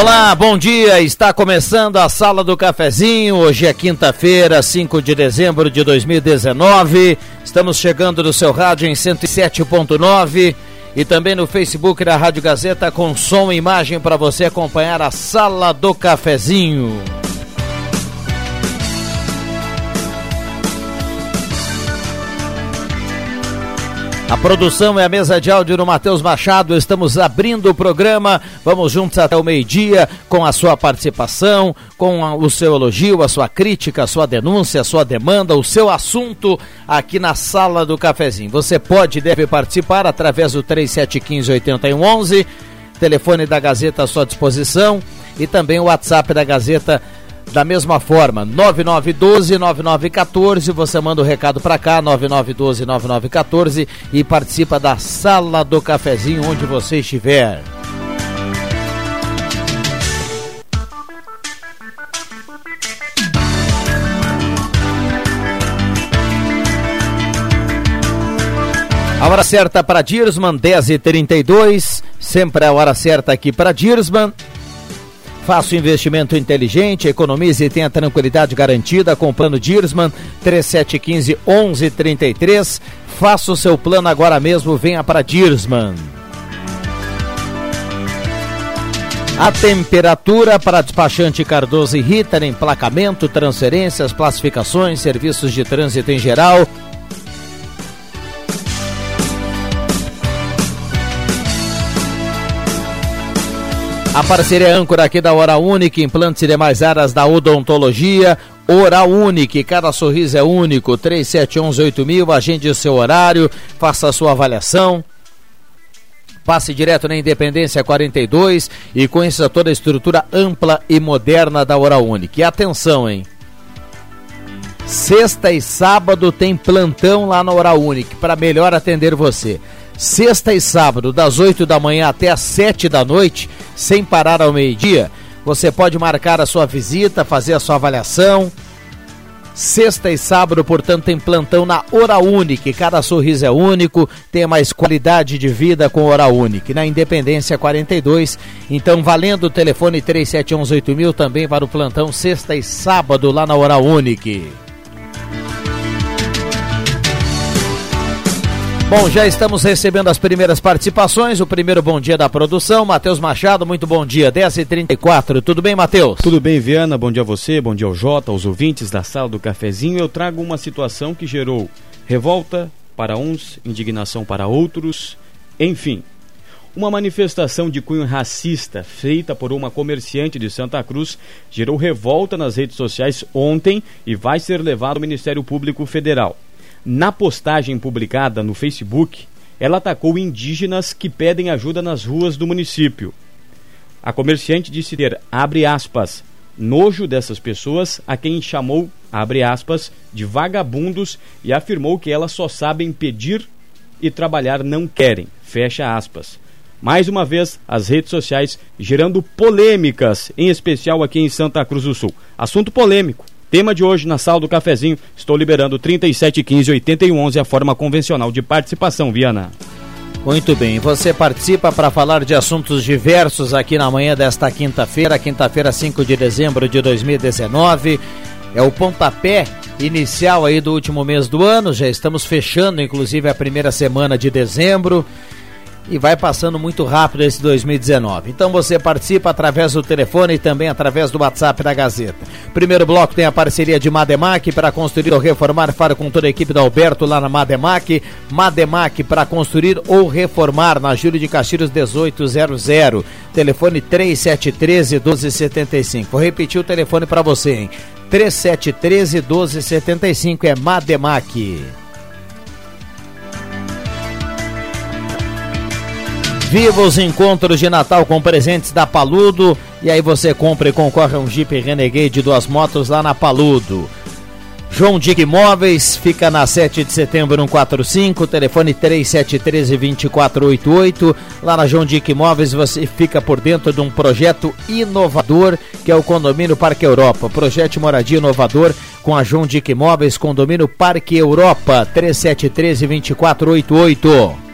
Olá, bom dia. Está começando a Sala do Cafezinho. Hoje é quinta-feira, 5 de dezembro de 2019. Estamos chegando no seu rádio em 107.9 e também no Facebook da Rádio Gazeta com som e imagem para você acompanhar a Sala do Cafezinho. A produção é a mesa de áudio do Matheus Machado. Estamos abrindo o programa. Vamos juntos até o meio-dia com a sua participação, com o seu elogio, a sua crítica, a sua denúncia, a sua demanda, o seu assunto aqui na sala do cafezinho. Você pode e deve participar através do 3715 8111, telefone da Gazeta à sua disposição e também o WhatsApp da Gazeta da mesma forma, 9912-9914, você manda o um recado para cá, 9912-9914 e participa da Sala do Cafezinho onde você estiver. A hora certa para Dirsman, 10h32. Sempre a hora certa aqui para Dirsman. Faça o investimento inteligente, economize e tenha tranquilidade garantida com o plano Dirsman 3715 1133. Faça o seu plano agora mesmo, venha para Dirsman. A temperatura para despachante Cardoso e Ritter, emplacamento, transferências, classificações, serviços de trânsito em geral. A parceria âncora aqui da Hora Única, implantes e demais áreas da odontologia. Oral cada sorriso é único. 37118000, agende o seu horário, faça a sua avaliação. Passe direto na Independência 42 e conheça toda a estrutura ampla e moderna da Oral. E atenção, hein? Sexta e sábado tem plantão lá na Oral para melhor atender você sexta e sábado, das 8 da manhã até as 7 da noite, sem parar ao meio-dia. Você pode marcar a sua visita, fazer a sua avaliação. Sexta e sábado, portanto, tem plantão na Hora Única. Cada sorriso é único, tem mais qualidade de vida com Hora Única. Na Independência 42, então valendo o telefone 37118000 também para o plantão sexta e sábado lá na Hora Única. Bom, já estamos recebendo as primeiras participações. O primeiro bom dia da produção, Matheus Machado. Muito bom dia, 10h34. Tudo bem, Matheus? Tudo bem, Viana. Bom dia a você, bom dia ao Jota, aos ouvintes da sala do cafezinho. Eu trago uma situação que gerou revolta para uns, indignação para outros, enfim. Uma manifestação de cunho racista feita por uma comerciante de Santa Cruz gerou revolta nas redes sociais ontem e vai ser levado ao Ministério Público Federal. Na postagem publicada no Facebook, ela atacou indígenas que pedem ajuda nas ruas do município. A comerciante disse ter, abre aspas, nojo dessas pessoas, a quem chamou, abre aspas, de vagabundos e afirmou que elas só sabem pedir e trabalhar não querem, fecha aspas. Mais uma vez, as redes sociais gerando polêmicas, em especial aqui em Santa Cruz do Sul. Assunto polêmico Tema de hoje na sala do cafezinho, estou liberando 3715 8111 a forma convencional de participação, Viana. Muito bem, você participa para falar de assuntos diversos aqui na manhã desta quinta-feira, quinta-feira 5 de dezembro de 2019. É o pontapé inicial aí do último mês do ano, já estamos fechando inclusive a primeira semana de dezembro e vai passando muito rápido esse 2019. Então você participa através do telefone e também através do WhatsApp da Gazeta. Primeiro bloco tem a parceria de Mademac para construir ou reformar. Fala com toda a equipe da Alberto lá na Mademac. Mademac para construir ou reformar na Júlio de Castilhos 1800. Telefone 3713 1275. Vou repetir o telefone para você, hein? 3713 1275 é Mademac. Viva os encontros de Natal com presentes da Paludo. E aí você compra e concorre a um Jeep Renegade de duas motos lá na Paludo. João Dick Imóveis, fica na 7 de setembro 145, telefone 3713-2488. Lá na João Dick Imóveis você fica por dentro de um projeto inovador que é o Condomínio Parque Europa. Projeto moradia inovador com a João Dick Imóveis, Condomínio Parque Europa, 3713-2488.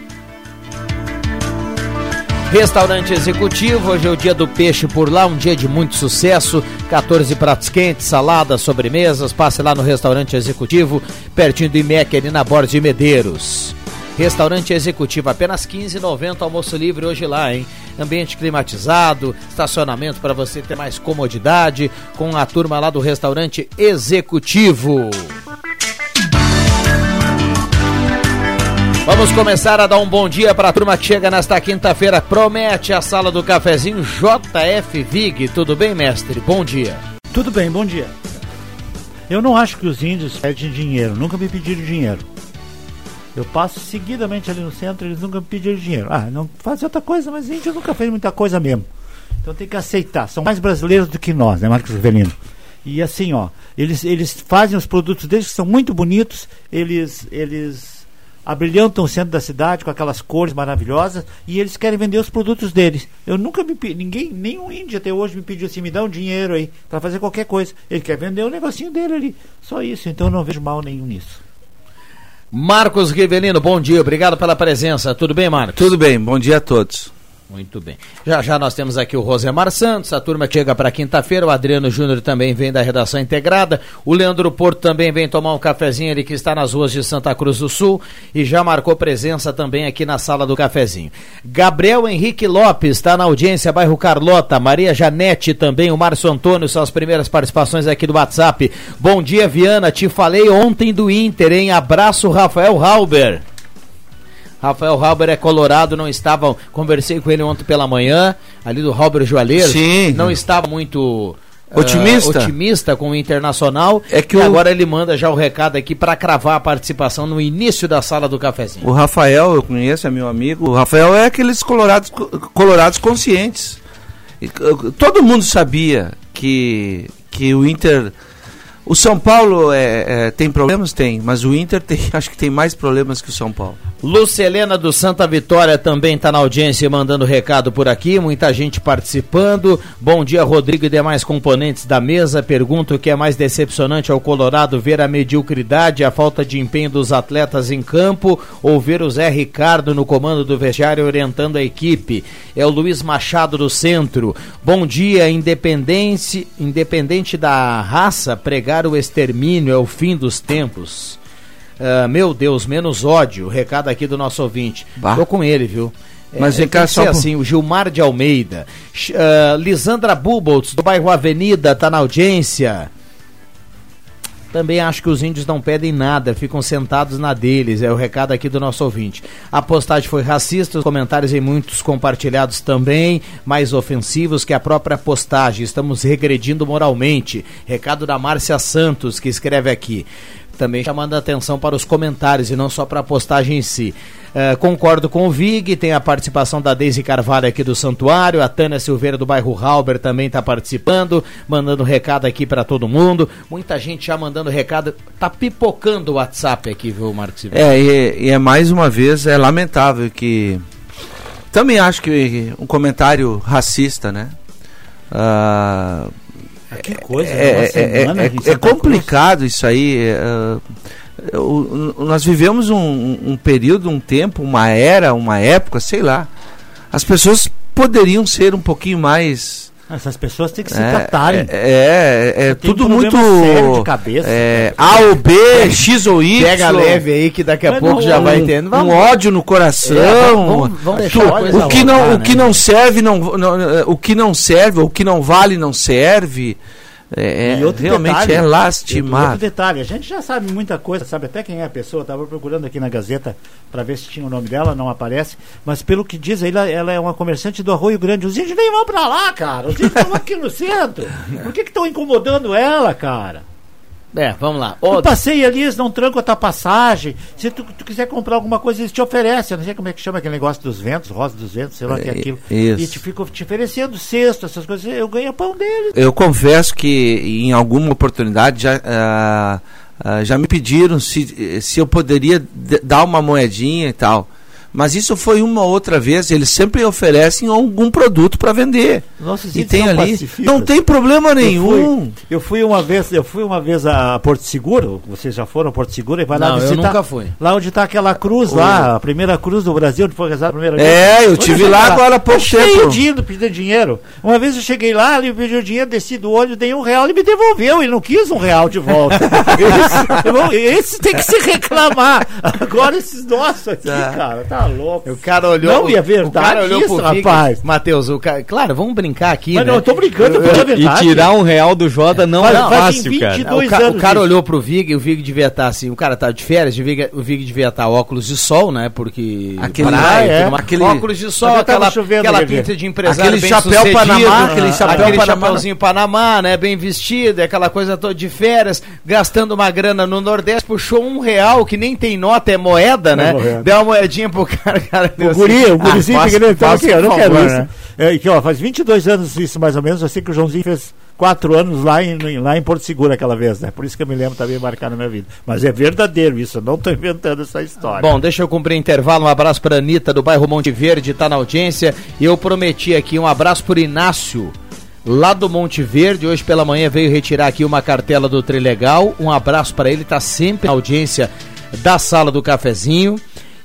Restaurante Executivo, hoje é o dia do peixe por lá, um dia de muito sucesso. 14 pratos quentes, saladas, sobremesas. Passe lá no Restaurante Executivo, pertinho do IMEC, ali na Borda de Medeiros. Restaurante Executivo, apenas 15,90 almoço livre hoje lá, hein? Ambiente climatizado, estacionamento para você ter mais comodidade, com a turma lá do Restaurante Executivo. Vamos começar a dar um bom dia para a turma que chega nesta quinta-feira. Promete a sala do cafezinho JF Vig. Tudo bem, mestre? Bom dia. Tudo bem, bom dia. Eu não acho que os índios pedem dinheiro, nunca me pediram dinheiro. Eu passo seguidamente ali no centro, eles nunca me pediram dinheiro. Ah, não fazem outra coisa, mas índio nunca fez muita coisa mesmo. Então tem que aceitar. São mais brasileiros do que nós, né, Marcos Rivelino? E assim, ó, eles, eles fazem os produtos deles que são muito bonitos, eles, eles abrilhantam o centro da cidade com aquelas cores maravilhosas e eles querem vender os produtos deles. Eu nunca me ninguém, nenhum índio até hoje me pediu assim, me dá um dinheiro aí para fazer qualquer coisa. Ele quer vender o negocinho dele ali. Só isso, então eu não vejo mal nenhum nisso. Marcos Rivelino, bom dia, obrigado pela presença. Tudo bem, Marcos? Tudo bem, bom dia a todos. Muito bem. Já já nós temos aqui o Rosemar Santos, a turma chega para quinta-feira, o Adriano Júnior também vem da redação integrada, o Leandro Porto também vem tomar um cafezinho, ele que está nas ruas de Santa Cruz do Sul e já marcou presença também aqui na sala do cafezinho. Gabriel Henrique Lopes está na audiência, bairro Carlota, Maria Janete também, o Márcio Antônio são as primeiras participações aqui do WhatsApp. Bom dia, Viana, te falei ontem do Inter, hein? Abraço, Rafael Halber. Rafael Halber é colorado, não estava. Conversei com ele ontem pela manhã, ali do Halber Joalheiro. Sim. Não estava muito. Ah, otimista. Uh, otimista com o Internacional. É que e o... agora ele manda já o recado aqui para cravar a participação no início da sala do cafezinho. O Rafael, eu conheço, é meu amigo. O Rafael é aqueles colorados, colorados conscientes. Todo mundo sabia que, que o Inter o São Paulo é, é, tem problemas? Tem, mas o Inter tem, acho que tem mais problemas que o São Paulo. Lucelena do Santa Vitória também está na audiência mandando recado por aqui, muita gente participando. Bom dia, Rodrigo e demais componentes da mesa. Pergunto o que é mais decepcionante ao Colorado ver a mediocridade, a falta de empenho dos atletas em campo ou ver o Zé Ricardo no comando do vestiário orientando a equipe. É o Luiz Machado do Centro. Bom dia, independente, independente da raça, pregar o extermínio é o fim dos tempos. Uh, meu Deus, menos ódio. Recado aqui do nosso ouvinte. Bah. Tô com ele, viu? Mas é, cá só assim, o Gilmar de Almeida. Uh, Lisandra Buboltz, do bairro Avenida, tá na audiência. Também acho que os índios não pedem nada, ficam sentados na deles, é o recado aqui do nosso ouvinte. A postagem foi racista, os comentários em muitos compartilhados também, mais ofensivos que a própria postagem. Estamos regredindo moralmente. Recado da Márcia Santos, que escreve aqui também chamando a atenção para os comentários e não só para a postagem em si. Uh, concordo com o Vig, tem a participação da Deise Carvalho aqui do Santuário, a Tânia Silveira do bairro Halber também está participando, mandando recado aqui para todo mundo. Muita gente já mandando recado, tá pipocando o WhatsApp aqui, viu, Marcos? É, e, e é mais uma vez, é lamentável que. Também acho que um comentário racista, né? Uh, que coisa, é, é, é, é, é complicado Cruz. isso aí. É, eu, nós vivemos um, um, período, um tempo, uma era, uma época, sei lá. As pessoas poderiam ser um pouquinho mais. Essas pessoas têm que se tratarem. É, é, é tudo um muito. Sério de cabeça. É, A ou B, X ou Y. Pega leve aí que daqui a Mas pouco não, já vai tendo. Um, um ódio no coração. É, vamos, vamos deixar tu, o que não, né? o que não serve não, não, o que não serve, o que não vale não serve. É, outro realmente detalhe, é e Outro detalhe, a gente já sabe muita coisa, sabe até quem é a pessoa. Estava procurando aqui na Gazeta para ver se tinha o nome dela, não aparece. Mas pelo que diz, ela, ela é uma comerciante do Arroio Grande. Os índios nem vão para lá, cara. Os índios estão aqui no centro. Por que estão incomodando ela, cara? É, vamos lá. Tu Ô, passeia ali, eles não trancam a tua passagem. Se tu, tu quiser comprar alguma coisa, eles te oferecem. Eu não sei como é que chama aquele negócio dos ventos, rosa dos ventos, sei lá o que é É, aquilo. isso. E te ficam te oferecendo cesto, essas coisas. Eu ganho pão deles. Eu confesso que em alguma oportunidade já, ah, ah, já me pediram se, se eu poderia dar uma moedinha e tal. Mas isso foi uma outra vez. Eles sempre oferecem algum produto para vender. Nossos E tem são ali. pacifistas. Não tem problema Eu nenhum. fui, eu fui uma vez, eu fui uma vez a Porto Seguro. Vocês já foram a Porto Seguro e vai lá Não, eu visitar. nunca fui. Lá onde está aquela cruz lá, a primeira cruz do Brasil, onde foi rezada a primeira vez. É, eu tive lá agora há pouco Tá cheio tempo. de indo pedindo dinheiro. Uma vez eu cheguei lá, ele pediu dinheiro, desci do olho, dei um real, ele me devolveu. Ele não quis um real de volta. esse, eu esse tem que se reclamar. Agora esses nossos aqui, Tá. cara, tá louco. O cara olhou. Não, e é verdade o cara olhou isso, pro rapaz. Matheus, o cara, claro, vamos brincar aqui, Mas né? não, eu tô brincando, porque é E verdade. tirar um real do Jota não Faz- é fazem fácil, 20 cara. o, ca- o cara isso. olhou pro Vig e o Vig devia estar assim, o cara tá de férias, o Vig, devia estar óculos de sol, né? Porque Aquele- praia, é, aquele- óculos de sol, aquela, chovendo, aquela pinta de empresário Aquele bem chapéu Panamá, aquele chapéu aquele Panamá. chapéuzinho Panamá, né? Bem vestido, aquela coisa toda de férias, gastando uma grana no Nordeste, puxou um real, que nem tem nota, é moeda, né? moeda. Deu uma moedinha pro cara, cara O guri, assim, o gurizinho ah, então, aqui, eu não quero favor, isso. né? É, e que, ó, faz 22 anos isso, mais ou menos. Eu sei que o Joãozinho fez quatro anos lá em, lá em Porto Seguro aquela vez, né? Por isso que eu me lembro também marcar na minha vida. Mas é verdadeiro isso, eu não estou inventando essa história. Bom, deixa eu cumprir intervalo. Um abraço para Anitta do bairro Monte Verde, tá na audiência. E eu prometi aqui um abraço por Inácio, lá do Monte Verde. Hoje pela manhã veio retirar aqui uma cartela do Trilegal. Um abraço para ele, tá sempre na audiência da sala do cafezinho.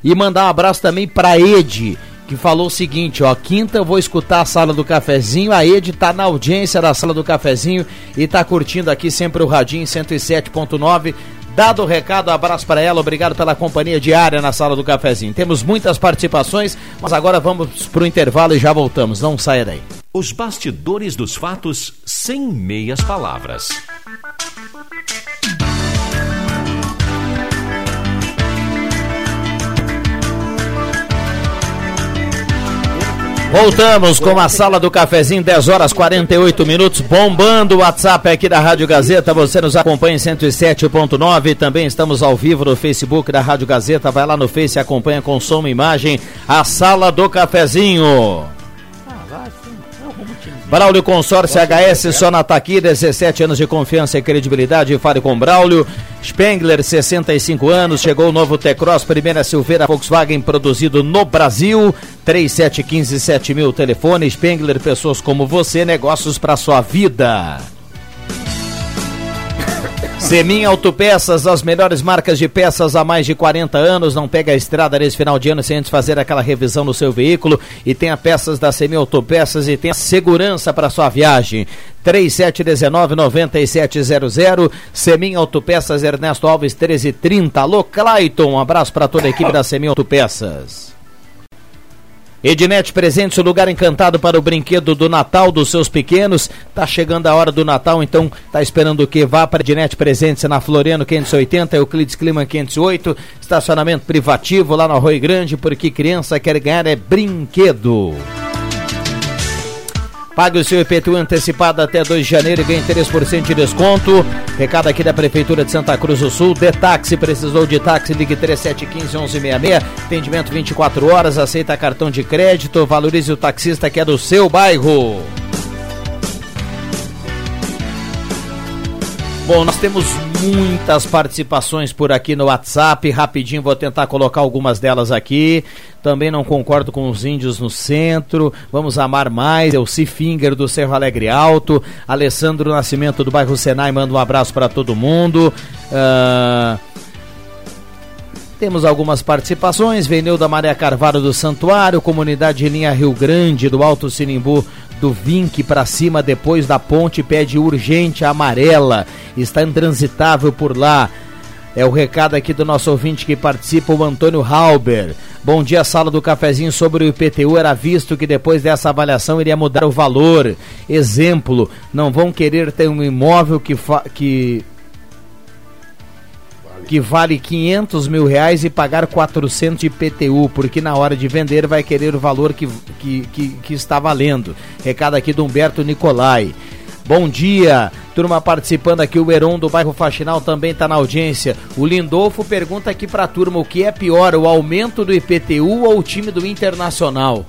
E mandar um abraço também para Ed, que falou o seguinte, ó, quinta eu vou escutar a sala do cafezinho, a Ed tá na audiência da sala do cafezinho e tá curtindo aqui sempre o Radinho 107.9. Dado o recado, abraço para ela, obrigado pela companhia diária na sala do cafezinho. Temos muitas participações, mas agora vamos pro intervalo e já voltamos. Não saia daí. Os bastidores dos fatos sem meias palavras. Voltamos com a sala do cafezinho, 10 horas 48 minutos, bombando o WhatsApp aqui da Rádio Gazeta. Você nos acompanha em 107.9. Também estamos ao vivo no Facebook da Rádio Gazeta. Vai lá no Face e acompanha com som e imagem a sala do cafezinho. Braulio Consórcio HS só na Taqui, 17 anos de confiança e credibilidade. Fale com Braulio. Spengler, 65 anos. Chegou o novo T-Cross, primeira Silveira Volkswagen produzido no Brasil. 3715-7000 telefone. Spengler, pessoas como você, negócios para sua vida. Semin Autopeças, as melhores marcas de peças há mais de 40 anos. Não pega a estrada nesse final de ano sem antes fazer aquela revisão no seu veículo. E tenha peças da Semin Autopeças e tenha segurança para sua viagem. 3719-9700. Semin Autopeças, Ernesto Alves 1330. Alô, Clayton. Um abraço para toda a equipe da Semin Autopeças. Ednet Presentes, o lugar encantado para o brinquedo do Natal dos seus pequenos. Tá chegando a hora do Natal, então tá esperando o que? Vá para Ednet Presentes na Floriano 580, Euclides Clima 508, estacionamento privativo lá no Arroio Grande, porque criança quer ganhar é brinquedo. Pague o seu IPTU antecipado até 2 de janeiro e ganhe 3% de desconto. Recado aqui da Prefeitura de Santa Cruz do Sul. Detaxi, precisou de táxi, ligue 3715-1166. Atendimento 24 horas, aceita cartão de crédito. Valorize o taxista que é do seu bairro. Bom, nós temos muitas participações por aqui no WhatsApp. Rapidinho vou tentar colocar algumas delas aqui. Também não concordo com os índios no centro. Vamos amar mais. É o Cifinger do Cerro Alegre Alto. Alessandro Nascimento do bairro Senai manda um abraço para todo mundo. Ah, temos algumas participações. Veneu da Maria Carvalho do Santuário, Comunidade de Linha Rio Grande, do Alto Sinimbu do Vinque para cima depois da ponte pede urgente a amarela. Está intransitável por lá. É o recado aqui do nosso ouvinte que participa, o Antônio Halber. Bom dia, sala do cafezinho sobre o IPTU. Era visto que depois dessa avaliação iria mudar o valor. Exemplo, não vão querer ter um imóvel que, que que vale 500 mil reais e pagar 400 de IPTU, porque na hora de vender vai querer o valor que, que, que, que está valendo. Recado aqui do Humberto Nicolai. Bom dia, turma participando aqui, o Heron do bairro Faxinal também está na audiência. O Lindolfo pergunta aqui para a turma o que é pior, o aumento do IPTU ou o time do Internacional?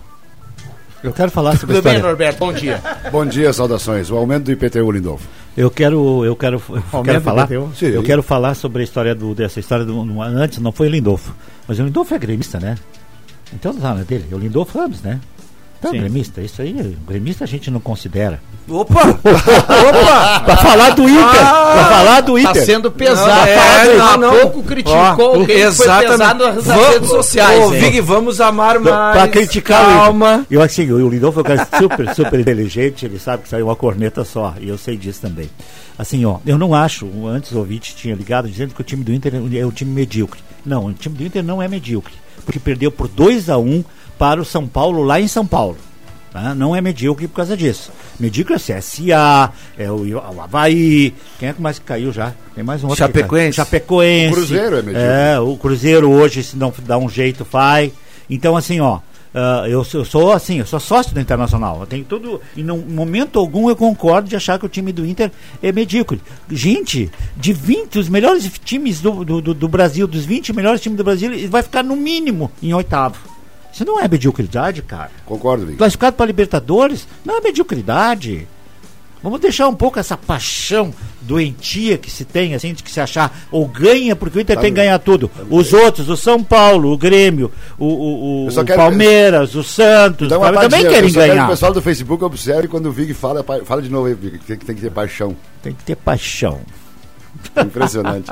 Eu quero falar sobre Tudo bem, Norberto? Bom dia. Bom dia, saudações. O aumento do IPTU, Lindolfo. Eu quero, eu quero, eu quero falar, eu quero falar sobre a história do dessa história do antes não foi o Lindolfo, mas o Lindolfo é gremista, né? Então não é dele, é o Lindolfo Ramos, né? Então, Sim. gremista, isso aí, gremista a gente não considera. Opa! Opa! pra falar do Inter! Ah, pra falar do Inter! Tá sendo pesado. É, não, não, há pouco criticou oh, quem exatamente. foi pesado nas vamos, redes sociais. Ô, Vig, vamos amar mais. Pra criticar Calma. Eu assim, o Lindolfo é um cara super, super inteligente, ele sabe que saiu uma corneta só, e eu sei disso também. Assim, ó, eu não acho, antes o ouvinte tinha ligado dizendo que o time do Inter é um time medíocre. Não, o time do Inter não é medíocre, porque perdeu por 2 a 1 um para o São Paulo lá em São Paulo. Tá? Não é medíocre por causa disso. Medíocre é o CSA, é o, o Havaí. Quem é que mais caiu já? Tem mais um outro. Chapecoense. Chapecoense. O Cruzeiro é medíocre. É, o Cruzeiro hoje, se não dá um jeito, faz. Então, assim, ó. Uh, eu, eu, sou assim, eu sou sócio do Internacional. Eu tenho tudo. E em momento algum eu concordo de achar que o time do Inter é medíocre. Gente, de 20, os melhores times do, do, do, do Brasil, dos 20 melhores times do Brasil, ele vai ficar no mínimo em oitavo. Isso não é mediocridade, cara. Concordo, Victor. Classificado para Libertadores não é mediocridade. Vamos deixar um pouco essa paixão doentia que se tem, assim, de que se achar ou ganha, porque o Inter tá tem que ganhar tudo. Tá Os outros, o São Paulo, o Grêmio, o, o, o Palmeiras, o Santos, também querem ganhar. Quero o pessoal do Facebook observe quando o Vig fala, fala de novo aí, Vig, que tem que ter paixão. Tem que ter paixão. Impressionante.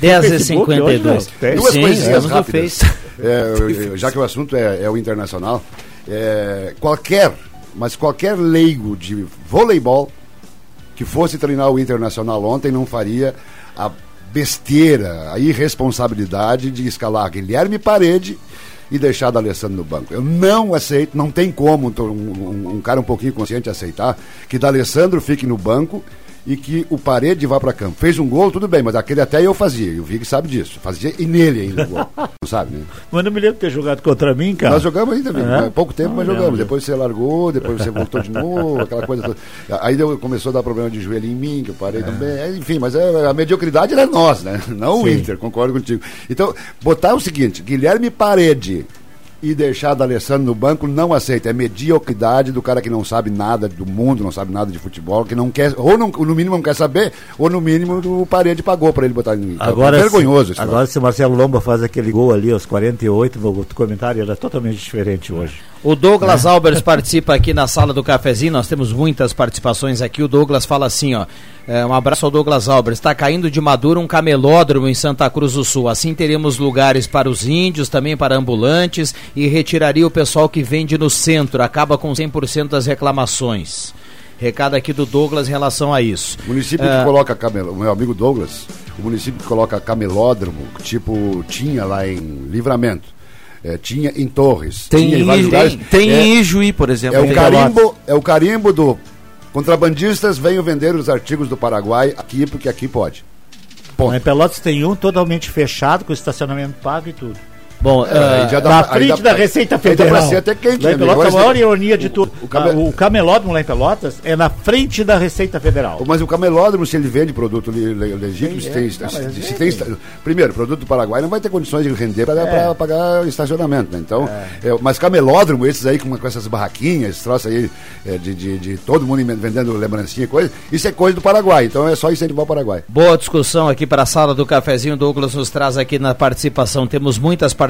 10 e 52. Duas Sim, coisinhas rápidas. É, já que o assunto é, é o internacional, é, qualquer, mas qualquer leigo de voleibol que fosse treinar o internacional ontem não faria a besteira, a irresponsabilidade de escalar Guilherme Parede e deixar da Alessandro no banco. Eu não aceito, não tem como um, um, um cara um pouquinho consciente aceitar que da Alessandro fique no banco e que o Parede vá para campo. Fez um gol, tudo bem, mas aquele até eu fazia. E o Vig sabe disso. Fazia e nele ainda o gol. Não sabe, né? Mas não me lembro de ter jogado contra mim, cara. Nós jogamos ainda, Vig. É? Pouco tempo, não, mas jogamos. Depois você largou, depois você voltou de novo, aquela coisa toda. Aí deu, começou a dar problema de joelho em mim, que eu parei é. também. Enfim, mas é, a mediocridade era nós, né? Não Sim. o Inter, concordo contigo. Então, botar o seguinte: Guilherme Parede e deixar da Alessandro no banco não aceita. É mediocridade do cara que não sabe nada do mundo, não sabe nada de futebol, que não quer, ou não, no mínimo não quer saber, ou no mínimo o parede pagou para ele botar em Agora, é vergonhoso. Se, agora, se o Marcelo Lomba faz aquele gol ali aos 48, no comentário era totalmente diferente hoje. O Douglas é. Albers participa aqui na sala do cafezinho, nós temos muitas participações aqui. O Douglas fala assim, ó. É, um abraço ao Douglas Albers. Está caindo de maduro um camelódromo em Santa Cruz do Sul. Assim teremos lugares para os índios, também para ambulantes e retiraria o pessoal que vende no centro. Acaba com 100% das reclamações. Recado aqui do Douglas em relação a isso. O município é... que coloca camel... meu amigo Douglas, o município que coloca camelódromo, tipo tinha lá em Livramento é, tinha em Torres. Tem em, vários lugares. Tem, tem é, em Ijuí, por exemplo. É o, carimbo, é o carimbo do contrabandistas venham vender os artigos do Paraguai aqui, porque aqui pode. Ponto. Em Pelotas tem um totalmente fechado, com estacionamento pago e tudo. Bom, é, uh, na frente da Receita Federal. Dá ser até quente, lá em né, Pelotas, a maior ironia de tudo. O, camel... o camelódromo lá em Pelotas é na frente da Receita Federal. Mas o camelódromo, se ele vende produto legítimo, se tem, se, se tem, primeiro, produto do Paraguai não vai ter condições de render para é. pagar estacionamento. Né? Então, é. É, mas camelódromo, esses aí com, com essas barraquinhas, esses troços aí é, de, de, de, todo mundo vendendo lembrancinha e coisa, isso é coisa do Paraguai. Então é só incentivar o Paraguai. Boa discussão aqui para a sala do cafezinho. Douglas nos traz aqui na participação. Temos muitas participações.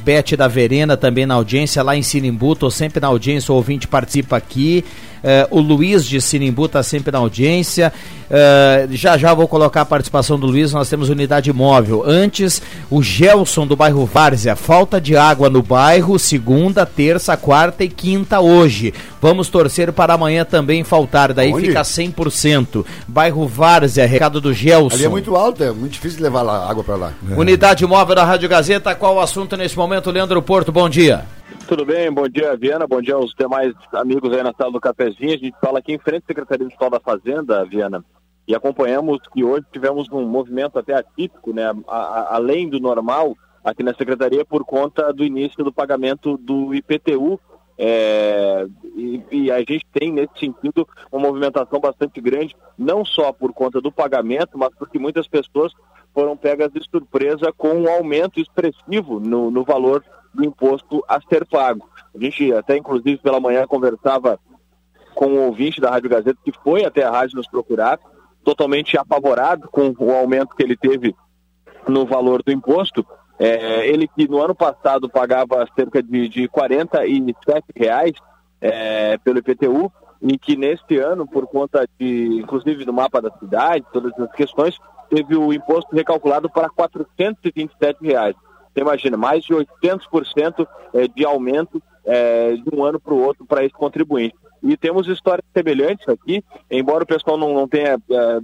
Bete da Verena também na audiência lá em Sinimbu, tô sempre na audiência, o ouvinte participa aqui. Uh, o Luiz de Sinimbu está sempre na audiência. Uh, já já vou colocar a participação do Luiz. Nós temos unidade móvel. Antes, o Gelson do bairro Várzea. Falta de água no bairro, segunda, terça, quarta e quinta hoje. Vamos torcer para amanhã também faltar. Daí Onde? fica 100%. Bairro Várzea, recado do Gelson. Ali é muito alto, é muito difícil levar lá, água para lá. É. Unidade móvel da Rádio Gazeta. Qual o assunto nesse momento, Leandro Porto? Bom dia. Tudo bem, bom dia, Viana, bom dia aos demais amigos aí na sala do cafezinho. A gente fala aqui em frente à Secretaria Municipal da Fazenda, Viana, e acompanhamos que hoje tivemos um movimento até atípico, né, a, a, além do normal, aqui na Secretaria, por conta do início do pagamento do IPTU. É, e, e, a gente tem, nesse sentido, uma movimentação bastante grande, não só por conta do pagamento, mas porque muitas pessoas foram pegas de surpresa com um aumento expressivo no, no valor do imposto a ser pago. A gente até, inclusive, pela manhã conversava com um ouvinte da Rádio Gazeta que foi até a rádio nos procurar, totalmente apavorado com o aumento que ele teve no valor do imposto. É, ele que no ano passado pagava cerca de, de 47 reais é, pelo IPTU e que neste ano, por conta de, inclusive do mapa da cidade, todas as questões, teve o imposto recalculado para 427 reais. Você imagina, mais de 800% eh, de aumento é, de um ano para o outro para esse contribuinte. E temos histórias semelhantes aqui, embora o pessoal não, não tenha, é,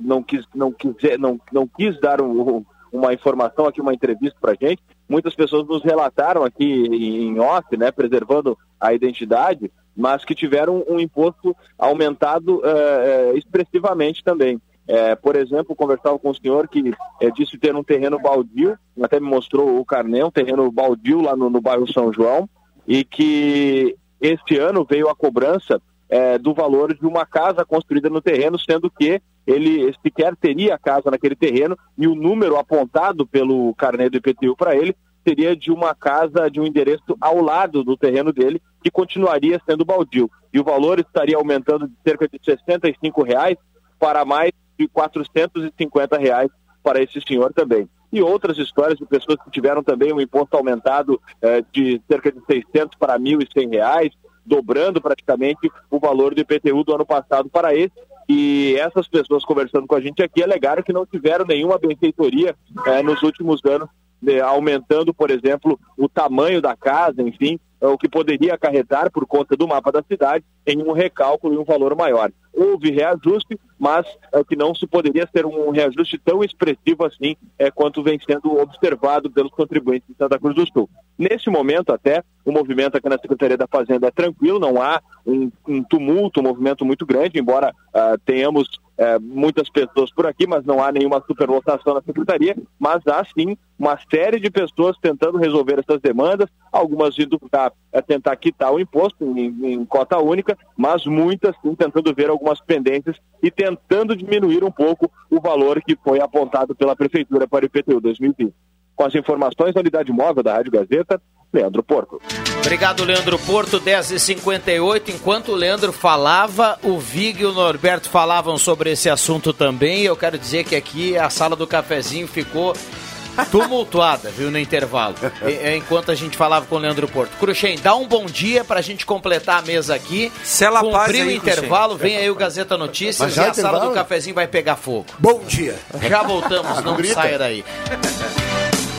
não, quis, não, quiser, não, não quis dar um, uma informação aqui, uma entrevista para gente, muitas pessoas nos relataram aqui em off, né, preservando a identidade, mas que tiveram um imposto aumentado é, expressivamente também. É, por exemplo, conversava com o senhor que é, disse ter um terreno baldio, até me mostrou o carnê, um terreno baldio lá no, no bairro São João, e que este ano veio a cobrança é, do valor de uma casa construída no terreno, sendo que ele sequer teria casa naquele terreno e o número apontado pelo carnê do IPTU para ele seria de uma casa, de um endereço ao lado do terreno dele, que continuaria sendo baldio. E o valor estaria aumentando de cerca de 65 reais para mais de 450 reais para esse senhor também. E outras histórias de pessoas que tiveram também um imposto aumentado eh, de cerca de 600 para 1.100 reais, dobrando praticamente o valor do IPTU do ano passado para esse. E essas pessoas conversando com a gente aqui alegaram que não tiveram nenhuma benfeitoria eh, nos últimos anos, eh, aumentando, por exemplo, o tamanho da casa, enfim, o que poderia acarretar por conta do mapa da cidade em um recálculo e um valor maior. Houve reajuste, mas é, que não se poderia ser um reajuste tão expressivo assim é, quanto vem sendo observado pelos contribuintes de Santa Cruz do Sul. Nesse momento, até, o movimento aqui na Secretaria da Fazenda é tranquilo, não há um, um tumulto, um movimento muito grande, embora uh, tenhamos é, muitas pessoas por aqui, mas não há nenhuma superlotação na secretaria, mas há sim uma série de pessoas tentando resolver essas demandas, algumas indo para é, tentar quitar o imposto em, em, cota única, mas muitas sim tentando ver algumas pendências e tentando diminuir um pouco o valor que foi apontado pela Prefeitura para o IPTU 2020. Com as informações da unidade móvel da Rádio Gazeta, Leandro Porto. Obrigado, Leandro Porto, 10h58. Enquanto o Leandro falava, o Vig e o Norberto falavam sobre esse assunto também. Eu quero dizer que aqui a sala do cafezinho ficou tumultuada, viu, no intervalo. E, enquanto a gente falava com o Leandro Porto. Cruxem, dá um bom dia pra gente completar a mesa aqui. Sela Cumprir o intervalo, vem aí o Gazeta Notícias e a sala do cafezinho vai pegar fogo. Bom dia. Já voltamos, não saia daí.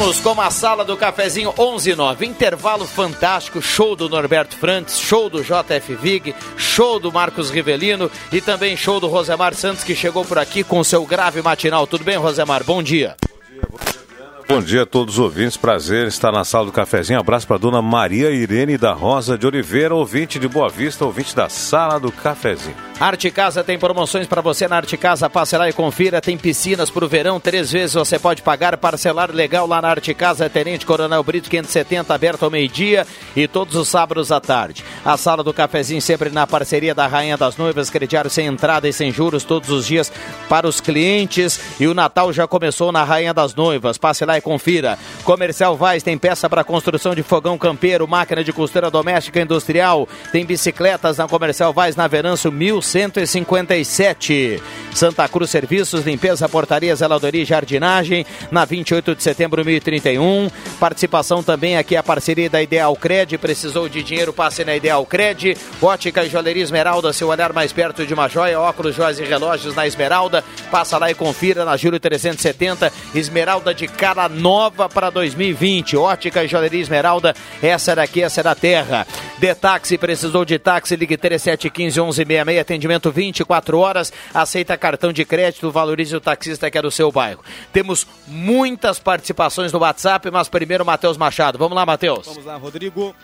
Voltamos com a sala do cafezinho 11 9. Intervalo fantástico, show do Norberto Frantz, show do JF Vig, show do Marcos Rivelino e também show do Rosemar Santos que chegou por aqui com seu grave matinal. Tudo bem, Rosemar? Bom dia. Bom dia, bom dia, Bom dia a todos os ouvintes, prazer estar na sala do cafezinho. Abraço para dona Maria Irene da Rosa de Oliveira, ouvinte de Boa Vista, ouvinte da sala do cafezinho. Arte Casa tem promoções para você na Arte Casa. Passe lá e confira. Tem piscinas para o verão. Três vezes você pode pagar, parcelar legal lá na Arte Casa. Tenente Coronel Brito 570, aberto ao meio-dia e todos os sábados à tarde. A sala do cafezinho sempre na parceria da Rainha das Noivas. Crediário sem entrada e sem juros todos os dias para os clientes. E o Natal já começou na Rainha das Noivas. Passe lá e confira. Comercial Vaz tem peça para construção de fogão campeiro, máquina de costura doméstica industrial. Tem bicicletas na Comercial Vaz na Veranço 1157. Santa Cruz Serviços, limpeza, portaria, zeladoria e jardinagem na 28 de setembro 1031. Participação também aqui a parceria da Ideal Cred. Precisou de dinheiro, passe na Ideal Cred. Ótica e Joalheria Esmeralda, seu olhar mais perto de uma joia. Óculos, joias e relógios na Esmeralda. Passa lá e confira na Júlio 370. Esmeralda de cara nova para 2020. Ótica e Joalheria Esmeralda, essa daqui, essa é da terra. De táxi, precisou de táxi, ligue 3715 1166, atendimento 24 horas, aceita cartão de crédito, valorize o taxista que é do seu bairro. Temos muitas participações no WhatsApp, mas primeiro Matheus Machado. Vamos lá, Matheus. Vamos lá, Rodrigo.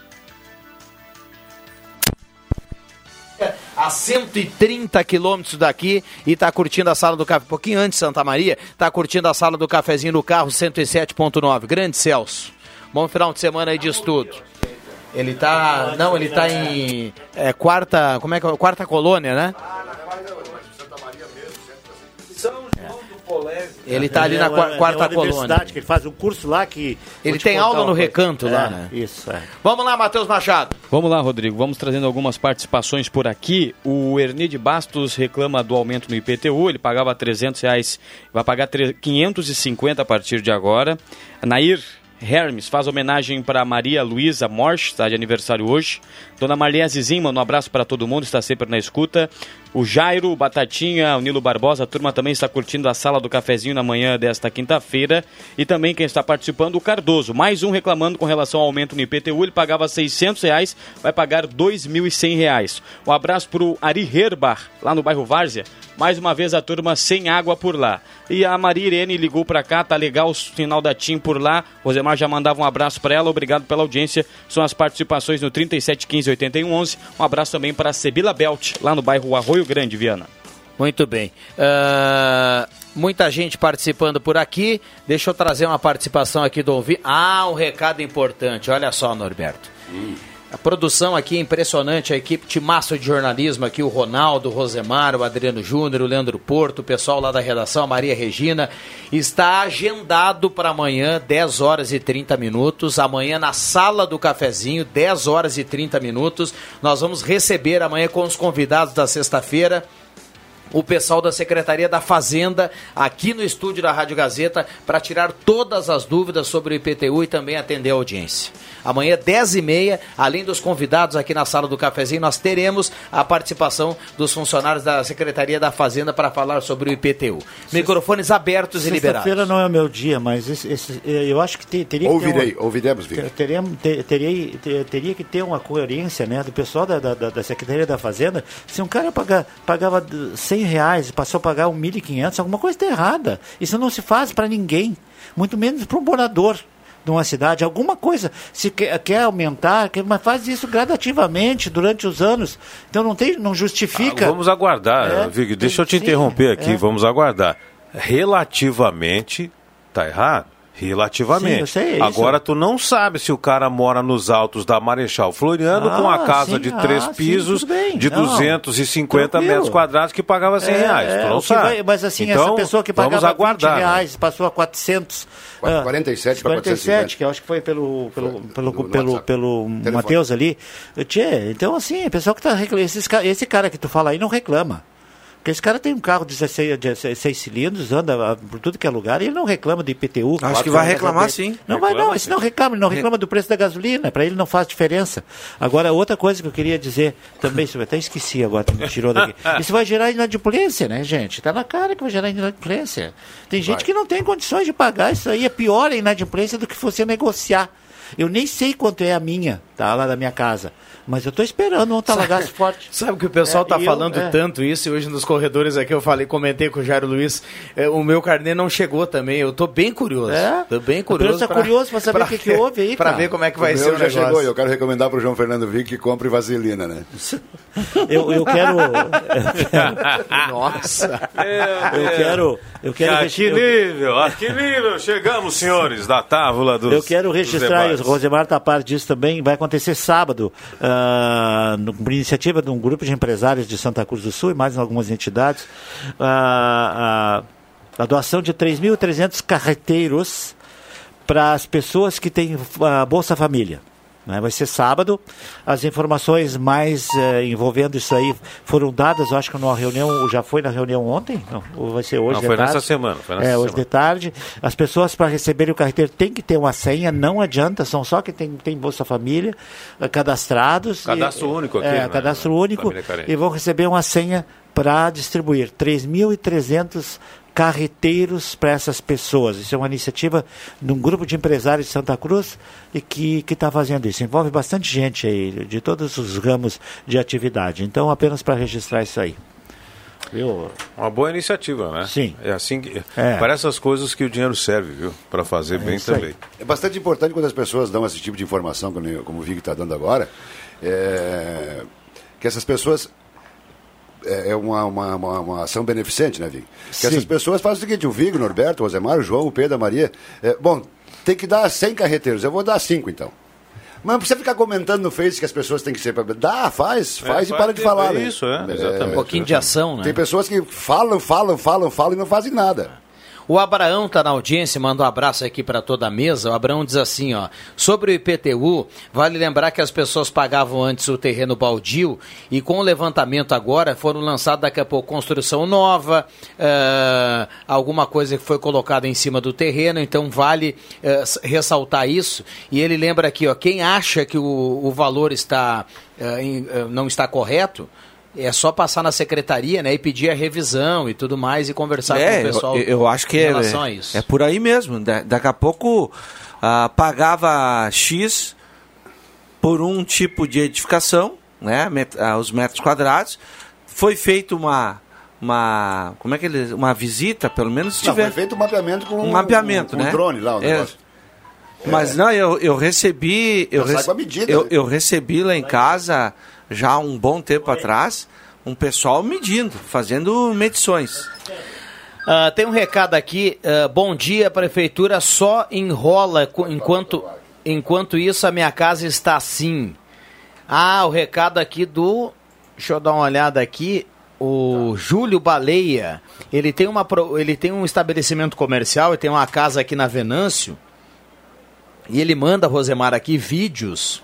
a 130 quilômetros daqui e está curtindo a sala do café, um pouquinho antes de Santa Maria, está curtindo a sala do cafezinho no carro 107.9. Grande Celso. Bom final de semana aí de estudo. Ele tá, não, ele tá em é, quarta, como é que é? Quarta colônia, né? Ele tá ali na É qua- quarta é uma colônia. que ele faz um curso lá que... Ele te tem aula no recanto lá, É, né? Isso, é. Vamos lá, Matheus Machado. Vamos lá, Rodrigo. Vamos trazendo algumas participações por aqui. O Erni de Bastos reclama do aumento no IPTU. Ele pagava 300 reais, vai pagar tre- 550 a partir de agora. A Nair Hermes faz homenagem para Maria Luísa Morsch, está de aniversário hoje. Dona Marlene Zizim, um abraço para todo mundo, está sempre na escuta. O Jairo, o Batatinha, o Nilo Barbosa, a turma também está curtindo a sala do cafezinho na manhã desta quinta-feira. E também quem está participando, o Cardoso. Mais um reclamando com relação ao aumento no IPTU. Ele pagava 600 reais, vai pagar 2.100 reais. Um abraço para o Ari Herbar, lá no bairro Várzea. Mais uma vez a turma sem água por lá. E a Maria Irene ligou para cá, tá legal o sinal da TIM por lá. Rosemar já mandava um abraço para ela, obrigado pela audiência. São as participações no 3715 8111. Um abraço também para a Sebila Belt, lá no bairro Arroio Grande, Viana. Muito bem. Ah, muita gente participando por aqui. Deixa eu trazer uma participação aqui do ouvinte. Ah, um recado importante. Olha só, Norberto. A produção aqui é impressionante, a equipe de massa de jornalismo aqui, o Ronaldo, o Rosemar, o Adriano Júnior, o Leandro Porto, o pessoal lá da redação, a Maria Regina, está agendado para amanhã, 10 horas e 30 minutos. Amanhã na sala do cafezinho, 10 horas e 30 minutos. Nós vamos receber amanhã com os convidados da sexta-feira o pessoal da Secretaria da Fazenda aqui no estúdio da Rádio Gazeta para tirar todas as dúvidas sobre o IPTU e também atender a audiência. Amanhã, 10h30, além dos convidados aqui na sala do cafezinho, nós teremos a participação dos funcionários da Secretaria da Fazenda para falar sobre o IPTU. Microfones abertos e liberados. Sexta-feira não é o meu dia, mas esse- esse- eu acho que te- teria que Ouvirei, ter uma, ouviremos, Victor. ter- teria, ter- teria, ter- teria que ter uma coerência né, do pessoal da, da, da- Secretaria da Fazenda. Se um cara paga, pagava 100 reais e passou a pagar 1.500, alguma coisa está errada. Isso não se faz para ninguém, muito menos para um morador de uma cidade, alguma coisa, se quer, quer aumentar, quer, mas faz isso gradativamente durante os anos. Então não tem, não justifica. Ah, vamos aguardar, É, Vig. Deixa eu te sim, interromper aqui, é. vamos aguardar. Relativamente, tá errado? Relativamente. Sim, eu sei, é isso. Agora tu não sabe se o cara mora nos altos da Marechal Floriano com uma Ah, casa sim, de ah, três sim, pisos bem. de Não, 250 tranquilo. metros quadrados que pagava 100 É, reais. é, tu não o que sabe. vai- mas assim, então, essa pessoa que pagava aguardar, 20 né? reais passou a 400. Qua- ah, 47 para 47, que eu acho que foi pelo, pelo, Foi, pelo, pelo, pelo. Matheus ali. Tchê, então assim, o pessoal que tá reclamando, esse cara que tu fala aí não reclama. Porque esse cara tem um carro de 16, 16 cilindros, anda ah, por tudo que é lugar e ele não reclama de IPTU. Acho que vai reclamar sim. Não vai Reclama, não, esse não reclama, ele não reclama do preço da gasolina, para ele não faz diferença. Agora, outra coisa que eu queria dizer também, eu até esqueci agora, me tirou daqui. Isso vai gerar inadimplência, né, gente? Tá na cara que vai gerar inadimplência. Tem gente Vai. que não tem condições de pagar, isso aí é pior a inadimplência do que você negociar. Eu nem sei quanto é a minha. Tá? Lá da minha casa. Mas eu tô esperando um talagaço forte. Sabe o que o pessoal É, tá eu- falando é. tanto isso, e hoje nos corredores aqui eu falei, comentei com o Jairo Luiz, é, o meu carnê não chegou também, eu tô bem curioso. É? Tô bem O curioso. Pedro tá curioso pra saber o que que houve aí, Pra cara. ver como é que vai o ser o já negócio. chegou. Eu quero recomendar pro João Fernando Vick que compre vaselina, né? Eu, eu quero. Nossa. Eu quero. Eu quero. a que eu- nível, a que nível chegamos, senhores, da tábua dos Eu quero registrar, e o. Rosemar está a par disso também, vai acontecer sábado, ah, no- por iniciativa de um grupo de empresários de Santa Cruz do Sul e mais algumas entidades, ah, ah, a doação de 3.300 carreteiros para as pessoas que têm Bolsa Família. Né? Vai ser sábado. As informações mais eh, envolvendo isso aí foram dadas, eu acho que numa reunião, já foi na reunião ontem? Não, ou vai ser hoje? Não, foi nessa tarde? semana, foi nessa é, hoje semana. de tarde. As pessoas para receberem o carreteiro têm que ter uma senha, não adianta, são só que tem, tem Bolsa Família eh, cadastrados. Cadastro e- único aqui, É, né? cadastro único. E vão receber uma senha para distribuir 3.300 carreteiros para essas pessoas. Isso é uma iniciativa de um grupo de empresários de Santa Cruz e que está fazendo isso. Envolve bastante gente aí, de todos os ramos de atividade. Então, apenas para registrar isso aí. Viu? Uma boa iniciativa, né? Sim. É assim que. É. Para essas coisas que o dinheiro serve, viu? Para fazer bem isso aí. também. É bastante importante quando as pessoas dão esse tipo de informação, como como o Vig está dando agora, é, que essas pessoas. É é uma, uma, uma, uma ação beneficente, né, Vig? Que Sim. essas pessoas fazem o seguinte: o Vig, o Norberto, o Rosemar, o João, o Pedro, a Maria. é, bom, tem que dar 100 carreteiros, eu vou dar 5 então. Mas não precisa ficar comentando no Face que as pessoas têm que ser. Dá, faz, faz e para de de- falar. é né? isso, é, exatamente. Um pouquinho de ação, né? Tem pessoas que falam, falam, falam, falam e não fazem nada. O Abraão tá na audiência, manda um abraço aqui para toda a mesa. O Abraão diz assim, ó: sobre o IPTU, vale lembrar que as pessoas pagavam antes o terreno baldio e com o levantamento agora foram lançados daqui a pouco construção nova, eh, alguma coisa que foi colocada em cima do terreno, então vale eh, ressaltar isso. E ele lembra aqui, ó, quem acha que o, o valor está eh, em- não está correto, é só passar na secretaria, né, e pedir a revisão e tudo mais e conversar com É, o pessoal. eu, eu acho que em é, relação a isso. é por aí mesmo. Da- daqui a pouco ah, pagava X por um tipo de edificação, né, met- ah, os metros quadrados. Foi feito uma, uma como é que ele, uma visita, pelo menos se Não, tiver. foi feito um mapeamento com Um mapeamento, um, um né? drone lá, o É. negócio. Mas não, eu, eu recebi. Eu, rece- com a medida, eu, né? eu recebi lá em casa, já há um bom tempo atrás, um pessoal medindo, fazendo medições. Ah, tem um recado aqui. ah, bom dia, prefeitura só enrola enquanto, enquanto isso a minha casa está assim. Ah, o recado aqui do. Deixa eu dar uma olhada aqui. O Júlio Baleia, ele tem, uma, ele tem um estabelecimento comercial e tem uma casa aqui na Venâncio. E ele manda, Rosemar, aqui vídeos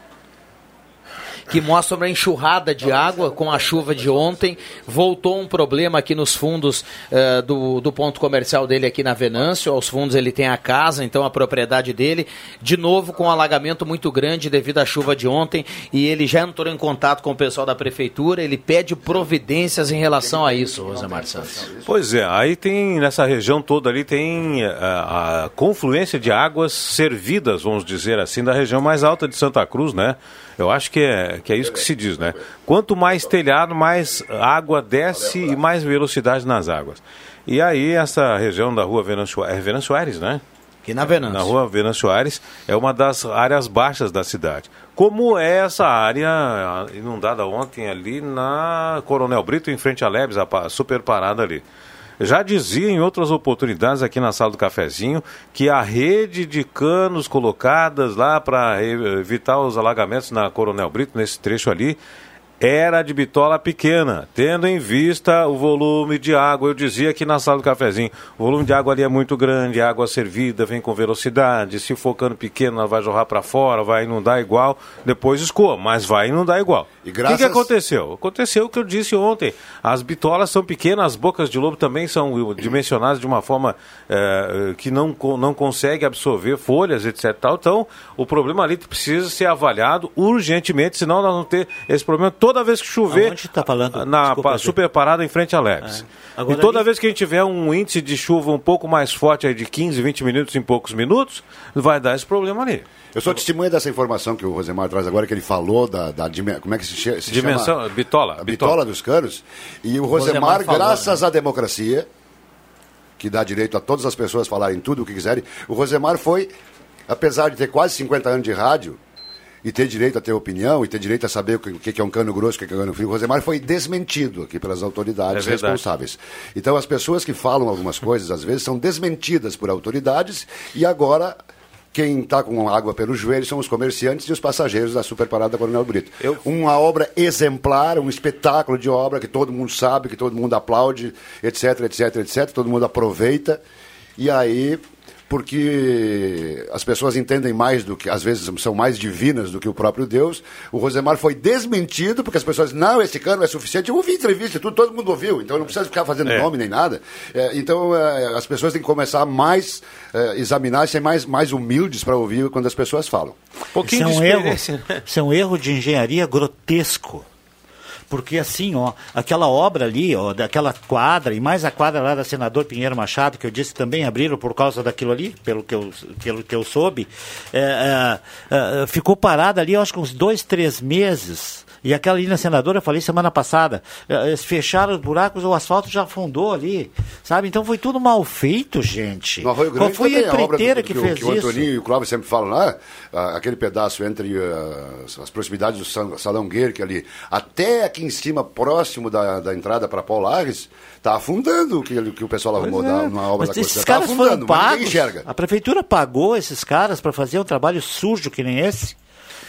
que mostram uma enxurrada de água com a chuva de ontem. Voltou um problema aqui nos fundos eh, do, do ponto comercial dele aqui na Venâncio. Aos fundos ele tem a casa, então a propriedade dele. De novo com um alagamento muito grande devido à chuva de ontem. E ele já entrou em contato com o pessoal da prefeitura. Ele pede providências em relação a isso, Rosemar Santos. Pois é, aí tem, nessa região toda ali, tem eh, a, a confluência de águas servidas, vamos dizer assim, da região mais alta de Santa Cruz, né? Eu acho que é, que é isso que se diz, né? Quanto mais telhado, mais água desce e mais velocidade nas águas. E aí, essa região da rua Venâncio, é Venâncio Aires, né? Aqui na Venâncio. Na rua Venâncio Aires é uma das áreas baixas da cidade. Como é essa área inundada ontem ali na Coronel Brito, em frente à Lebes, a super parada ali. Já dizia em outras oportunidades aqui na sala do cafezinho que a rede de canos colocadas lá para evitar os alagamentos na Coronel Brito, nesse trecho ali, era de bitola pequena, tendo em vista o volume de água. Eu dizia aqui na sala do cafezinho, o volume de água ali é muito grande, a água servida vem com velocidade, se for cano pequeno ela vai jorrar para fora, vai inundar igual, depois escoa, mas vai inundar igual. E O graças- que, que aconteceu? Aconteceu o que eu disse ontem, as bitolas são pequenas, as bocas de lobo também são dimensionadas de uma forma eh, que não, não consegue absorver folhas, etc. Tal. Então, o problema ali precisa ser avaliado urgentemente, senão nós vamos ter esse problema toda toda vez que chover, Aonde tá falando? na Desculpa, super parada em frente a Leves. É. Agora e toda ali- vez que a gente tiver um índice de chuva um pouco mais forte, aí de 15, 20 minutos em poucos minutos, vai dar esse problema ali. Eu sou testemunha dessa informação que o Rosemar traz agora, que ele falou da, da como é que se, che- se Dimensão, chama? bitola. A bitola dos canos. E o Rosemar, Rosemar falou, graças à democracia, que dá direito a todas as pessoas falarem tudo o que quiserem, o Rosemar foi, apesar de ter quase 50 anos de rádio, e ter direito a ter opinião, e ter direito a saber o que, é um cano grosso, o que é um cano frio, o Rosemar foi desmentido aqui pelas autoridades É responsáveis. Então as pessoas que falam algumas coisas, às vezes, são desmentidas por autoridades, e agora quem está com água pelos joelhos são os comerciantes e os passageiros da Super Parada Coronel Brito. Eu- Uma obra exemplar, um espetáculo de obra que todo mundo sabe, que todo mundo aplaude, etc, etc, etc, todo mundo aproveita. E aí, porque as pessoas entendem mais do que, às vezes são mais divinas do que o próprio Deus, o Rosemar foi desmentido, porque as pessoas, não, esse cano é suficiente. Eu ouvi entrevista, e tudo, todo mundo ouviu, então não precisa ficar fazendo É. nome nem nada. É, então, é, as pessoas têm que começar a mais é, examinar, ser mais, mais humildes para ouvir quando as pessoas falam. Um pouquinho Isso é de um erro. né? Isso é um erro de engenharia grotesco. Porque assim, ó, aquela obra ali, ó, daquela quadra, e mais a quadra lá da senador Pinheiro Machado, que eu disse também abriram por causa daquilo ali, pelo que eu, pelo que eu soube, é, é, é, ficou parada ali, acho que uns dois, três meses. E aquela ali na senadora, eu falei semana passada, é, eles fecharam os buracos, o asfalto já afundou ali, sabe? Então foi tudo mal feito, gente. No Arroio Qual Grande foi a obra empreiteira que, o- fez que o isso? Antoninho e o Clóvis sempre falam lá, ah, aquele pedaço entre ah, as, proximidades do Sal- Salão Guerque ali, até aqui em cima, próximo da, da entrada para Paulares, está afundando o que, que o pessoal arrumou da, numa obra é. Mas da esses Costa. Tá caras foram mas ninguém pagos. A prefeitura pagou esses caras para fazer um trabalho sujo que nem esse?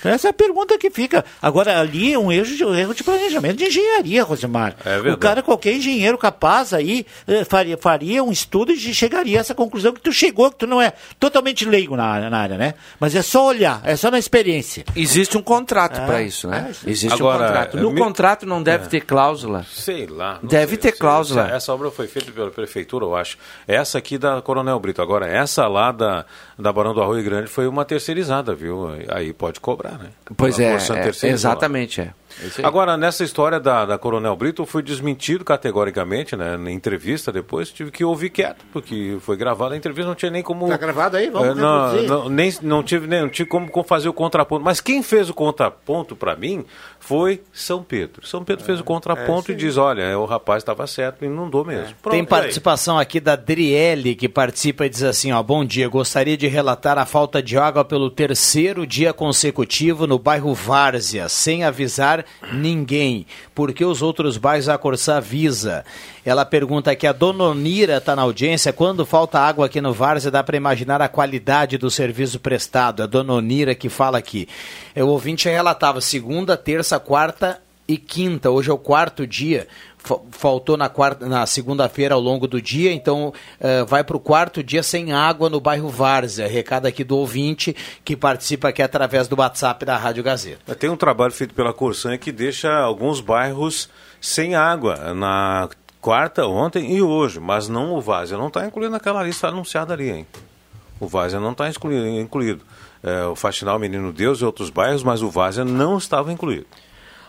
Essa é a pergunta que fica. Agora, ali é um erro de, um erro de planejamento de engenharia, Rosemar. É verdade. O cara, qualquer engenheiro capaz aí, eh, faria, faria um estudo e chegaria a essa conclusão que tu chegou, que tu não é totalmente leigo na, área- na área, né? Mas é só olhar, é só na experiência. Existe um contrato É, para isso, né? é. Existe Agora, um contrato. No me- contrato não deve ter cláusula. Sei lá. Deve sei, ter sei. cláusula. Essa, essa obra foi feita pela prefeitura, eu acho. Essa aqui da Coronel Brito. Agora, essa lá da, da Barão do Arroio Grande foi uma terceirizada, viu? Aí pode cobrar, né? Pois é, é, exatamente, é. É. Agora, nessa história da, da Coronel Brito, eu fui desmentido categoricamente, né? Na entrevista depois, tive que ouvir quieto, porque foi gravada a entrevista, não tinha nem como. Tá gravado aí? Vamos Eh, não, não, nem, não tive nem não tive como, fazer o contraponto. Mas quem fez o contraponto para mim foi São Pedro. São Pedro fez o contraponto e diz: olha, o rapaz estava certo e inundou mesmo. Pronto, Tem e aí? participação aqui da Driele, que participa e diz assim, ó, bom dia, gostaria de relatar a falta de água pelo terceiro dia consecutivo no bairro Várzea, sem avisar ninguém, porque os outros bairros a Corsã avisa. Ela pergunta aqui, a Dona Onira está na audiência, quando falta água aqui no Várzea, dá para imaginar a qualidade do serviço prestado, a Dona Onira que fala aqui. O ouvinte relatava segunda, terça, quarta e quinta, hoje é o quarto dia, faltou na, quarta, na segunda-feira ao longo do dia, então eh, vai para o quarto dia sem água no bairro Várzea. Recado aqui do ouvinte que participa aqui através do WhatsApp da Rádio Gazeta. Tem um trabalho feito pela Corsan que deixa alguns bairros sem água na quarta, ontem e hoje, mas não o Várzea não está incluído naquela lista anunciada ali, hein? O Várzea não está incluído. incluído. É, o Faxinal Menino Deus e outros bairros, mas o Várzea não estava incluído.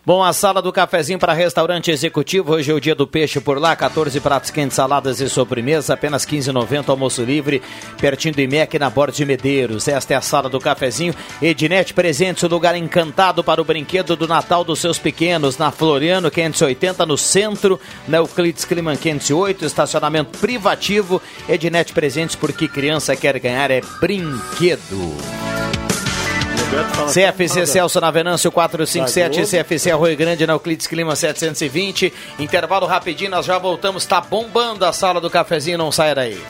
Bom, a sala do cafezinho para restaurante executivo. Hoje é o dia do peixe por lá. 14 pratos quentes, saladas e sobremesa. Apenas 15,90 almoço livre. Pertinho do IMEC, na Borda de Medeiros. Esta é a sala do cafezinho. Ednet Presentes, o lugar encantado para o brinquedo do Natal dos seus pequenos. Na Floriano 580, no centro. Na Euclides Climan 508. Estacionamento privativo. Ednet Presentes, porque criança quer ganhar é brinquedo. CFC Celso na Venâncio 457, CFC Arroio Grande na Euclides Clima 720. Intervalo rapidinho, nós já voltamos. Tá bombando a sala do cafezinho, não saia daí.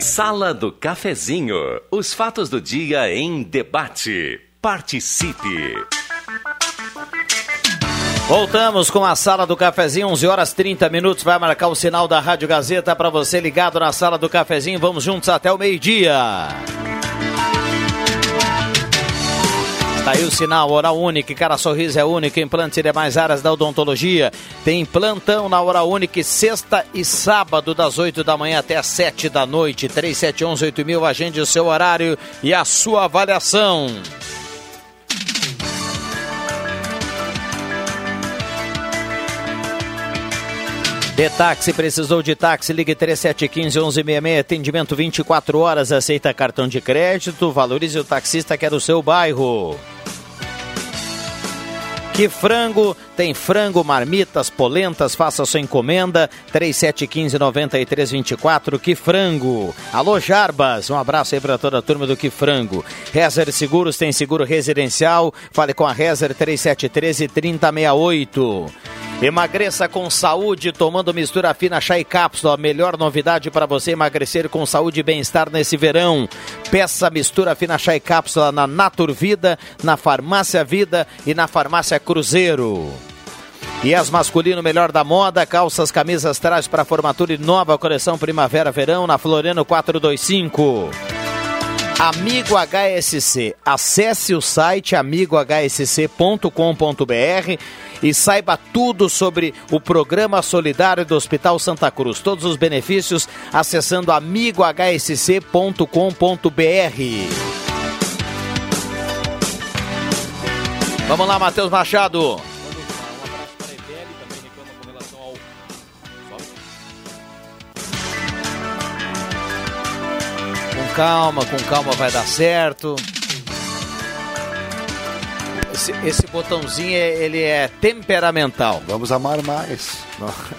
Sala do Cafezinho. Os fatos do dia em debate. Participe. Voltamos com a sala do cafezinho, 11 horas 30 minutos. Vai marcar o sinal da Rádio Gazeta para você ligado na sala do cafezinho. Vamos juntos até o meio-dia. Tá aí o sinal, Oral Único, cara sorriso é único, implante e demais áreas da odontologia. Tem plantão na Oral Único, sexta e sábado, das 8 da manhã até as 7 da noite. 3711 mil, agende o seu horário e a sua avaliação. De táxi, precisou de táxi, ligue 3715-1166, atendimento 24 horas, aceita cartão de crédito, valorize o taxista que é do seu bairro. Que frango, tem frango, marmitas, polentas, faça sua encomenda, 3715-9324, Que frango. Alô Jarbas, um abraço aí para toda a turma do Que frango. Rezer Seguros tem seguro residencial, fale com a Rezer 3713-3068. Emagreça com saúde, tomando mistura fina chá e cápsula. A melhor novidade para você emagrecer com saúde e bem-estar nesse verão. Peça mistura fina chá e cápsula na Natur Vida, na Farmácia Vida e na Farmácia Cruzeiro. E as masculino melhor da moda, calças, camisas, trajes para formatura e nova coleção primavera-verão na Floriano 425. Amigo HSC, acesse o site amigohsc.com.br e saiba tudo sobre o programa solidário do Hospital Santa Cruz. Todos os benefícios acessando amigohsc.com.br. Vamos lá, Matheus Machado. Calma, com calma vai dar certo. Esse, esse botãozinho, ele é temperamental. Vamos amar mais.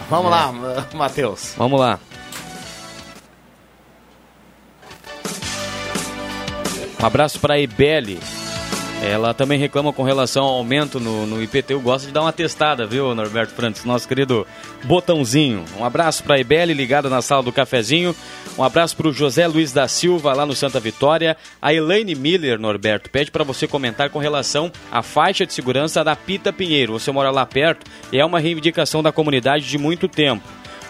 Vamos é. lá, Matheus. Vamos lá. Um abraço para a Ibele. Ela também reclama com relação ao aumento no, no IPTU. Gosta de dar uma testada, viu, Norberto Francis? Nosso querido botãozinho. Um abraço para a Ibele, ligada na sala do cafezinho. Um abraço para o José Luiz da Silva, lá no Santa Vitória. A Elaine Miller, Norberto, pede para você comentar com relação à faixa de segurança da Pita Pinheiro. Você mora lá perto e é uma reivindicação da comunidade de muito tempo.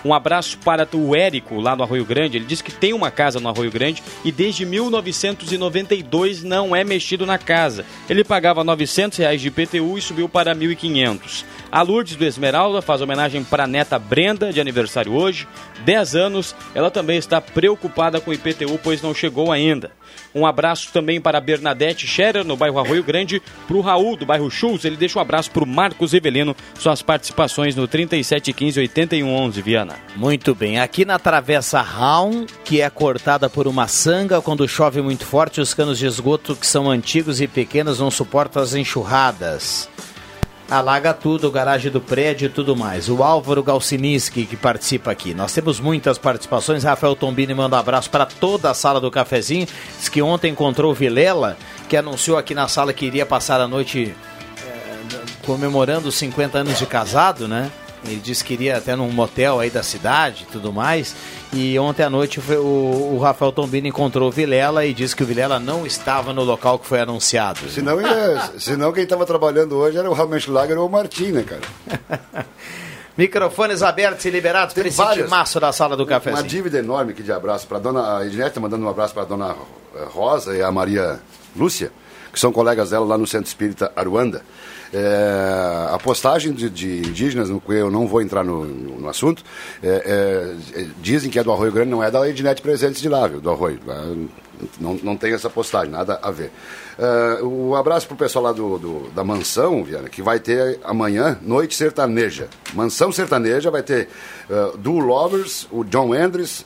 Um abraço para o Érico, lá no Arroio Grande. Ele diz que tem uma casa no Arroio Grande e desde 1992 não é mexido na casa. Ele pagava 900 reais de IPTU e subiu para 1.500. A Lourdes do Esmeralda faz homenagem para a neta Brenda, de aniversário hoje, 10 anos. Ela também está preocupada com o IPTU, pois não chegou ainda. Um abraço também para Bernadette Scherer, no bairro Arroio Grande. Para o Raul, do bairro Schultz, ele deixa um abraço para o Marcos Evelino, suas participações no 3715-8111, Viana. Muito bem. Aqui na Travessa Raum, que é cortada por uma sanga, quando chove muito forte, os canos de esgoto, que são antigos e pequenos, não suportam as enxurradas alaga tudo, garagem do prédio e tudo mais. O Álvaro Galciniski que participa aqui. Nós temos muitas participações. Rafael Tombini manda um abraço para toda a sala do cafezinho. Diz que ontem encontrou o Vilela, que anunciou aqui na sala que iria passar a noite é, comemorando os 50 anos de casado, né? Ele disse que iria até num motel aí da cidade e tudo mais. E ontem à noite foi, o, o, Rafael Tombini encontrou o Vilela e disse que o Vilela não estava no local que foi anunciado. Senão, ia, senão quem estava trabalhando hoje era o Ramenschlager ou o Martim, né, cara? Microfones abertos e liberados para esse timaço da sala do café. Uma dívida enorme aqui de abraço para a dona Ednete, mandando um abraço para a dona Rosa e a Maria Lúcia, que são colegas dela lá no Centro Espírita Aruanda. É, a postagem de, de, indígenas, no eu não vou entrar no, no, no assunto, é, é, dizem que é do Arroio Grande, não é da Ednet Presentes de lá, viu, do Arroio. Não, não tem essa postagem, nada a ver. Uh, um abraço pro pessoal lá do, do, da Mansão, Viana, que vai ter amanhã Noite Sertaneja. Mansão Sertaneja vai ter uh, Du Lovers, o John Andres,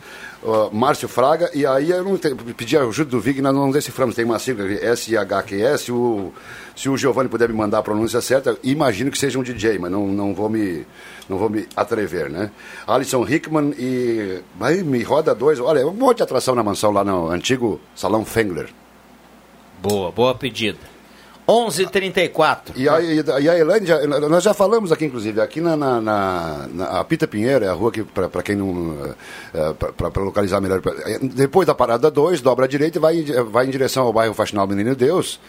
Márcio Fraga, e aí eu não pedi a ajuda do Vig, nós não deciframos, tem uma sigla, S-H-Q-S, o se o Giovanni puder me mandar a pronúncia certa, imagino que seja um DJ, mas não, não, vou, me, não vou me atrever, né? Alisson Hickman e. Aí me roda dois. Olha, um monte de atração na mansão lá no antigo Salão Fengler. Boa, boa pedida. 11:34. E a, e a já, nós já falamos aqui, inclusive, aqui na, na, na, na Pita Pinheiro, é a rua que, para quem não. É, para localizar melhor. É, depois da parada 2, dobra à direita e vai, vai em direção ao bairro Faxinal Menino Deus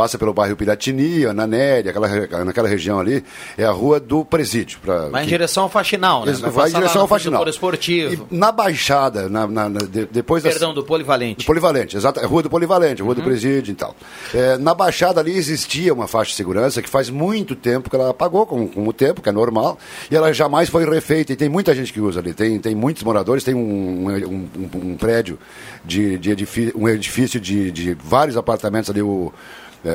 passa pelo bairro Piratini, Ananéria, aquela, naquela região ali, é a rua do presídio. Pra, vai que, em direção ao Faxinal, né? Vai, vai em direção ao Faxinal. esportivo. E na Baixada, na, na, na de, depois Perdão, das, do Polivalente. Do Polivalente, exato. É rua do Polivalente, rua uhum. do presídio e tal. É, na Baixada ali existia uma faixa de segurança que faz muito tempo que ela apagou com, com o tempo, que é normal, e ela jamais foi refeita. E tem muita gente que usa ali, tem, tem muitos moradores, tem um, um, um, um prédio de, de edifício, um edifício de, de vários apartamentos ali, o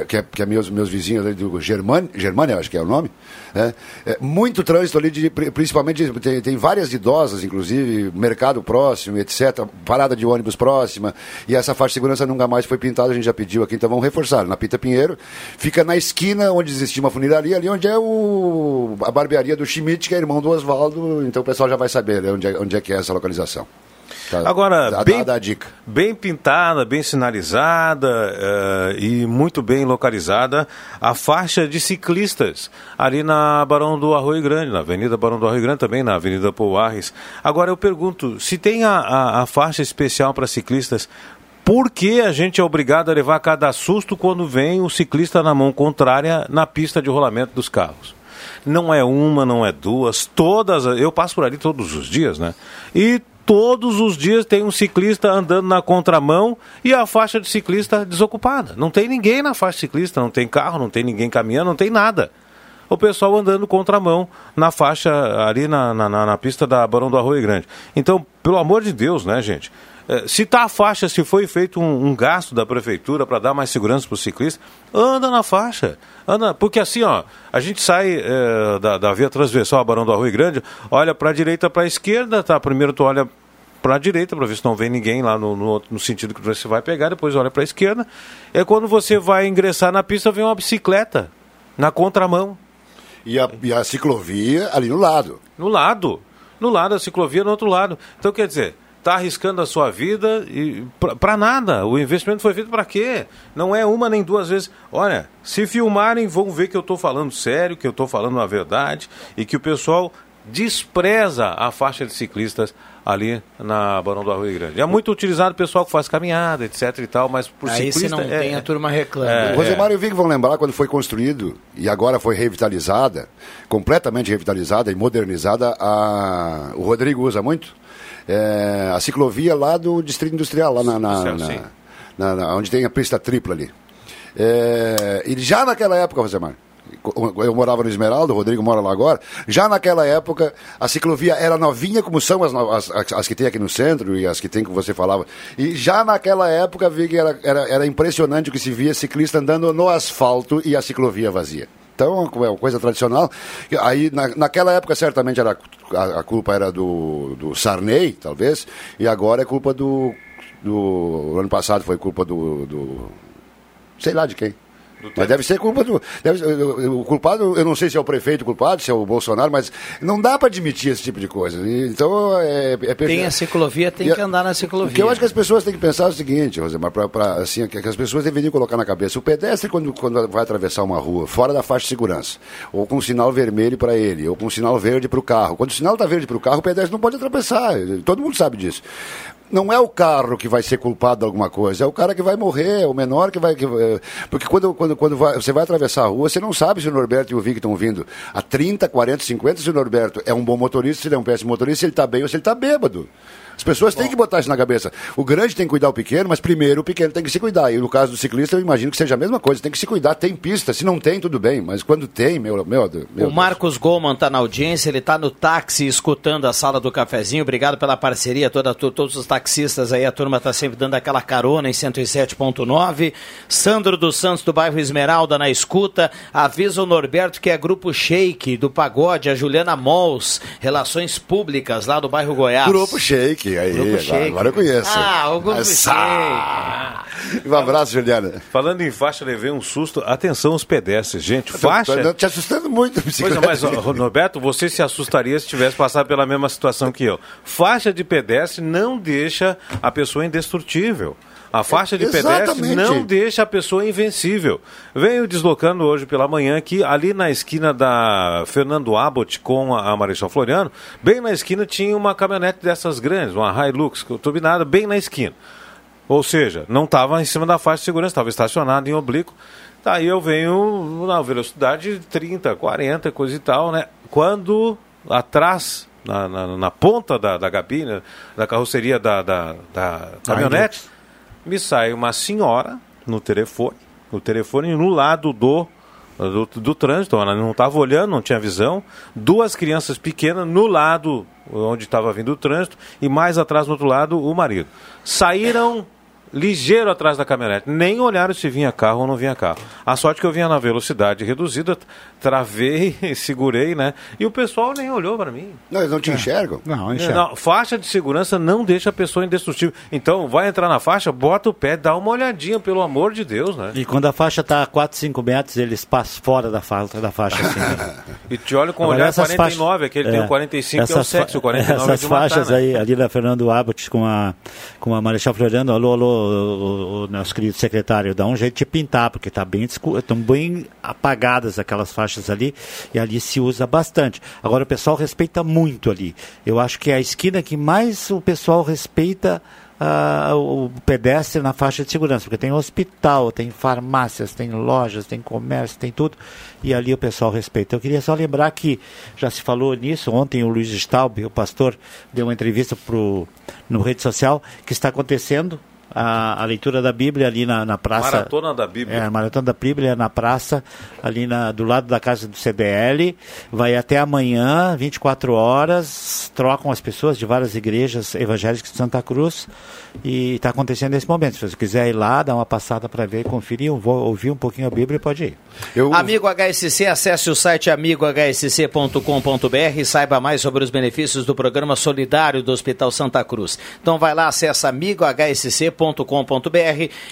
que, é, que é meus, meus vizinhos ali do Germânia, acho que é o nome, é, é, muito trânsito ali, de, principalmente, tem, tem várias idosas, inclusive, mercado próximo, etc., parada de ônibus próxima, e essa faixa de segurança nunca mais foi pintada, a gente já pediu aqui, então vamos reforçar. Na Pita Pinheiro, fica na esquina onde existia uma funilaria, ali onde é o, a barbearia do Schmidt, que é irmão do Oswaldo, então o pessoal já vai saber né, onde, é, onde é que é essa localização. Tá, Agora, dá, bem, dá dica. bem pintada, bem sinalizada uh, e muito bem localizada a faixa de ciclistas ali na Barão do Arroio Grande, na Avenida Barão do Arroio Grande, também na Avenida Pouarres. Agora eu pergunto, se tem a, a, a faixa especial para ciclistas, por que a gente é obrigado a levar cada susto quando vem o ciclista na mão contrária na pista de rolamento dos carros? Não é uma, não é duas, todas. Eu passo por ali todos os dias, né? E todos os dias tem um ciclista andando na contramão e a faixa de ciclista desocupada. Não tem ninguém na faixa de ciclista, não tem carro, não tem ninguém caminhando, não tem nada. O pessoal andando contramão na faixa ali na, na, na pista da Barão do Arroio Grande. Então, pelo amor de Deus, né, gente? É, se está a faixa, se foi feito um, um gasto da prefeitura para dar mais segurança para o ciclista, anda na faixa. Anda, porque assim, ó, a gente sai é, da, da via transversal Barão do Arroio Grande, olha para a direita, para a esquerda, tá? Primeiro tu olha para a direita para ver se não vem ninguém lá no, no, no, sentido que você vai pegar, depois olha para a esquerda. É quando você vai ingressar na pista, vem uma bicicleta na contramão. E a, e a ciclovia ali no lado. No lado. No lado, a ciclovia no outro lado. Então, quer dizer, está arriscando a sua vida e para nada. O investimento foi feito para quê? Não é uma nem duas vezes. Olha, se filmarem, vão ver que eu estou falando sério, que eu estou falando a verdade e que o pessoal despreza a faixa de ciclistas ali na Barão do Arroio Grande. É muito utilizado o pessoal que faz caminhada, etc e tal, mas por Aí ciclista... se não é, tem, a turma reclama. É, o Rosemar e o Vic vão lembrar quando foi construído e agora foi revitalizada, completamente revitalizada e modernizada, a... o Rodrigo usa muito, é, a ciclovia lá do Distrito Industrial, lá na, na, na, na onde tem a pista tripla ali. É, e já naquela época, Rosemar, eu morava no Esmeralda, o Rodrigo mora lá agora. Já naquela época, a ciclovia era novinha, como são as, as, as, que tem aqui no centro e as que tem que você falava. E já naquela época, vi que era, era, era impressionante o que se via ciclista andando no asfalto e a ciclovia vazia. Então, é uma coisa tradicional. Aí, na, naquela época, certamente era, a, a, culpa era do, do Sarney, talvez, e agora é culpa do. do ano passado foi culpa do, do sei lá de quem. Mas deve ser culpa do. Deve, o culpado, eu não sei se é o prefeito culpado, se é o Bolsonaro, mas não dá para admitir esse tipo de coisa. Então é, é Tem a ciclovia, tem e, que andar na ciclovia. Porque eu acho que as pessoas têm que pensar o seguinte, Rosemar, pra, pra, assim, que, as pessoas deveriam colocar na cabeça. O pedestre, quando, quando vai atravessar uma rua, fora da faixa de segurança, ou com um sinal vermelho para ele, ou com um sinal verde para o carro. Quando o sinal está verde para o carro, o pedestre não pode atravessar. Todo mundo sabe disso não é o carro que vai ser culpado de alguma coisa, é o cara que vai morrer, é o menor que vai. Que, é, porque quando, quando, quando vai, você vai atravessar a rua, você não sabe se o Norberto e o Vic estão vindo a 30, 40, 50, se o Norberto é um bom motorista, se ele é um péssimo motorista, se ele está bem ou se ele está bêbado. As pessoas Bom. têm que botar isso na cabeça. O grande tem que cuidar o pequeno, mas primeiro o pequeno tem que se cuidar. E no caso do ciclista, eu imagino que seja a mesma coisa. Tem que se cuidar. Tem pista. Se não tem, tudo bem. Mas quando tem, meu, meu, meu O Marcos Goldman está na audiência. Ele está no táxi escutando a sala do cafezinho. Obrigado pela parceria. Toda, todos os taxistas aí. A turma está sempre dando aquela carona em 107.9. Sandro dos Santos, do bairro Esmeralda, na escuta. Avisa o Norberto que é grupo Shake do Pagode. A Juliana Mols, Relações Públicas, lá do bairro Goiás. Grupo Shake. Shake, aí, agora, Shake. agora eu conheço. Ah, o Grupo Shake. Um abraço, Juliana. Falando em faixa, levei um susto. Atenção os pedestres, gente. Faixa. Tô, te assustando muito, Pois é, mas, Roberto, você se assustaria se tivesse passado pela mesma situação que eu. Faixa de pedestre não deixa a pessoa indestrutível. A faixa de pedestre não deixa a pessoa invencível. Venho deslocando hoje pela manhã aqui, ali na esquina da Fernando Abbott com a Marechal Floriano, bem na esquina tinha uma caminhonete dessas grandes, uma Hilux turbinada, bem na esquina. Ou seja, não estava em cima da faixa de segurança, estava estacionado em oblíquo. Daí eu venho na velocidade 30, 40, coisa e tal, né? Quando atrás, na, na, na ponta da, da gabina, da carroceria da, da, da caminhonete, me sai uma senhora no telefone, no telefone no lado do do, do trânsito, ela não estava olhando, não tinha visão, duas crianças pequenas no lado onde estava vindo o trânsito e mais atrás no outro lado o marido. Saíram ligeiro atrás da caminhonete. Nem olharam se vinha carro ou não vinha carro. A sorte que eu vinha na velocidade reduzida, travei, segurei, né? E o pessoal nem olhou para mim. Não, eles não te enxergam? Não, Não, faixa de segurança não deixa a pessoa indestrutível. Então, vai entrar na faixa, bota o pé, dá uma olhadinha, pelo amor de Deus, né? E quando a faixa está a 4, 5 metros, eles passam fora da faixa, da faixa assim. né? E te olha com o olhar essas 49, faixas- aquele tem o 45 que é o essas sexo, fa- o 49 é Essas de matar, faixas né? aí, ali da Fernando Abbott com a, com a Marechal Floriano, alô, alô, o, o- nosso querido secretário, dá um jeito de pintar, porque tá bem, estão bem apagadas aquelas faixas ali, e ali se usa bastante. Agora o pessoal respeita muito ali. Eu acho que é a esquina que mais o pessoal respeita ah, o pedestre na faixa de segurança, porque tem hospital, tem farmácias, tem lojas, tem comércio, tem tudo, e ali o pessoal respeita. Eu queria só lembrar que já se falou nisso, ontem o Luiz Staub, o pastor, deu uma entrevista pro, no rede social, que está acontecendo a, a leitura da Bíblia ali na, na praça. Maratona da Bíblia. É, Maratona da Bíblia na praça, ali na, do lado da casa do CDL. Vai até amanhã, 24 horas. Trocam as pessoas de várias igrejas evangélicas de Santa Cruz. E está acontecendo nesse momento. Se você quiser ir lá, dar uma passada para ver, conferir, vou ouvir um pouquinho a Bíblia, pode ir. Eu, Amigo HSC, acesse o site amigohsc.com.br e saiba mais sobre os benefícios do programa solidário do Hospital Santa Cruz. Então vai lá, acessa amigohsc.com.br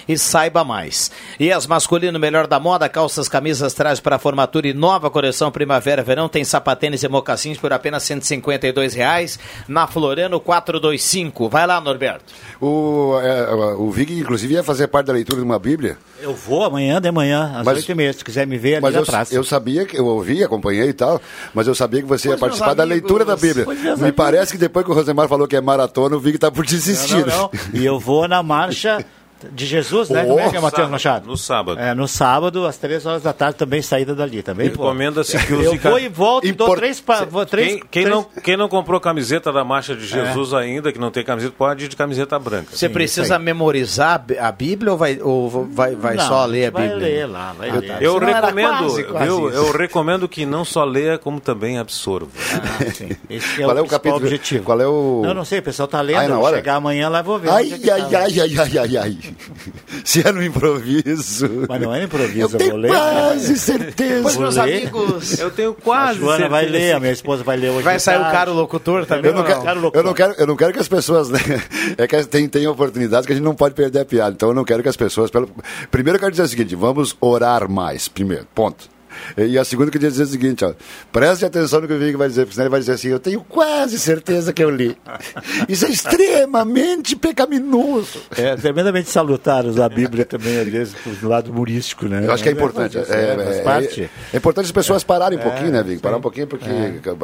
e saiba mais. E as masculino melhor da moda, calças, camisas, trajes para formatura e nova coleção primavera-verão tem sapatênis e mocassins por apenas 152 reais na Floriano 425. Vai lá, Norberto. o, é, o Vig, inclusive, ia fazer parte da leitura de uma Bíblia. Eu vou amanhã de manhã, às Mas- oito e meia, se quiser me ver ali Mas na eu, praça. eu sabia que eu ouvi, acompanhei e tal, mas eu sabia que você ia Pois, meus participar da amigos, leitura da Bíblia. Me amigos. parece que depois que o Rosemar falou que é maratona, o Vig está por desistir. Não, não, não. E eu vou na marcha de Jesus, né? Como é que é, Matheus Machado? No sábado. É, no sábado, às três horas da tarde, também saída dali. Também vou. Recomenda-se que use Eu vou e volto e dou Import- três... Pa... vou três Quem, quem três- não, quem não comprou camiseta da Marcha de Jesus É. ainda, que não tem camiseta, pode ir de camiseta branca. Você precisa memorizar a Bí- a Bíblia ou vai, ou vai, vai Não, só ler a vai Bíblia? ler lá, vai ler. Eu Senão era recomendo, quase, quase isso. Eu recomendo que não só leia, como também absorva. Ah, sim. Esse é Qual o, é o capítulo? objetivo. Qual é o. Não, não sei, o pessoal tá lendo. Ah, é na eu vou hora? chegar amanhã lá vou ver. Ai, é ai, tá. ai, ai, ai, ai, ai. Se é no improviso. Mas não é improviso, Eu eu tenho vou ler. quase certeza. Pois, meus Vou ler. amigos, Eu tenho A quase. Joana vai ler, a minha esposa vai ler hoje. vai sair o cara o locutor também? Eu não, quero, eu, não quero, eu não quero que as pessoas. Né, é que tem, tem oportunidades que a gente não pode perder a piada. Então eu não quero que as pessoas. Pelo, primeiro eu quero dizer o seguinte: vamos orar mais. Primeiro, ponto. E a segunda eu queria dizer o seguinte: ó, preste atenção no que o Vig vai dizer, porque senão ele vai dizer assim: eu tenho quase certeza que eu li. Isso é extremamente pecaminoso. É tremendamente salutar usar a Bíblia também, às vezes, do lado humorístico, né? Eu acho que é importante. É, né? Faz é- parte. é- é importante as pessoas pararem um pouquinho, né, Vig? Parar um pouquinho, porque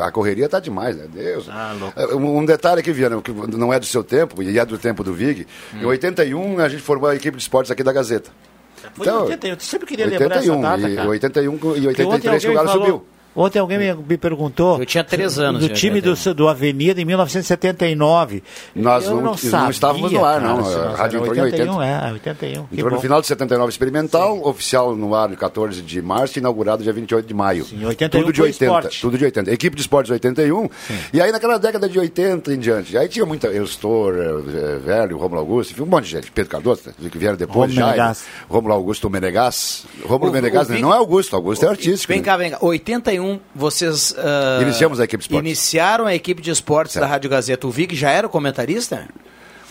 a correria tá demais, né? Deus. Ah. É, Um, detalhe aqui, Viana, que não é do seu tempo, e é do tempo do Vig. Em 81, a gente formou a equipe de esportes aqui da Gazeta. Foi em 81, eu sempre queria lembrar essa 81, data, e cara. 81 e Porque ontem 83 que o Galo falou- subiu. Ontem alguém me, perguntou. Eu tinha três anos Do time do, 81. do Avenida em 1979. Nós Eu não- não, não sabia, estávamos no ar, não. cara, se A rádio entrou em 81, é, 81. Que Entrou no final de 79 experimental, oficial no ar de 14 de março, inaugurado dia 28 de maio. Sim, 81 tudo de foi 80, esporte. tudo de 80. Equipe de esportes 81. E aí naquela década de 80 em diante, aí tinha muita Eustor, eh, velho, Romulo Augusto, enfim, um monte de gente, Pedro Cardoso, que vieram depois, Romulo Jair, Menegas. Romulo Augusto Menegas. Romulo O- Menegas o né? Não é Augusto, Augusto é artístico. Vem né? cá, vem cá. 81, vocês. ah, Iniciamos a equipe de esportes. Iniciaram a equipe de esportes da Rádio Gazeta. O Vig já era o comentarista?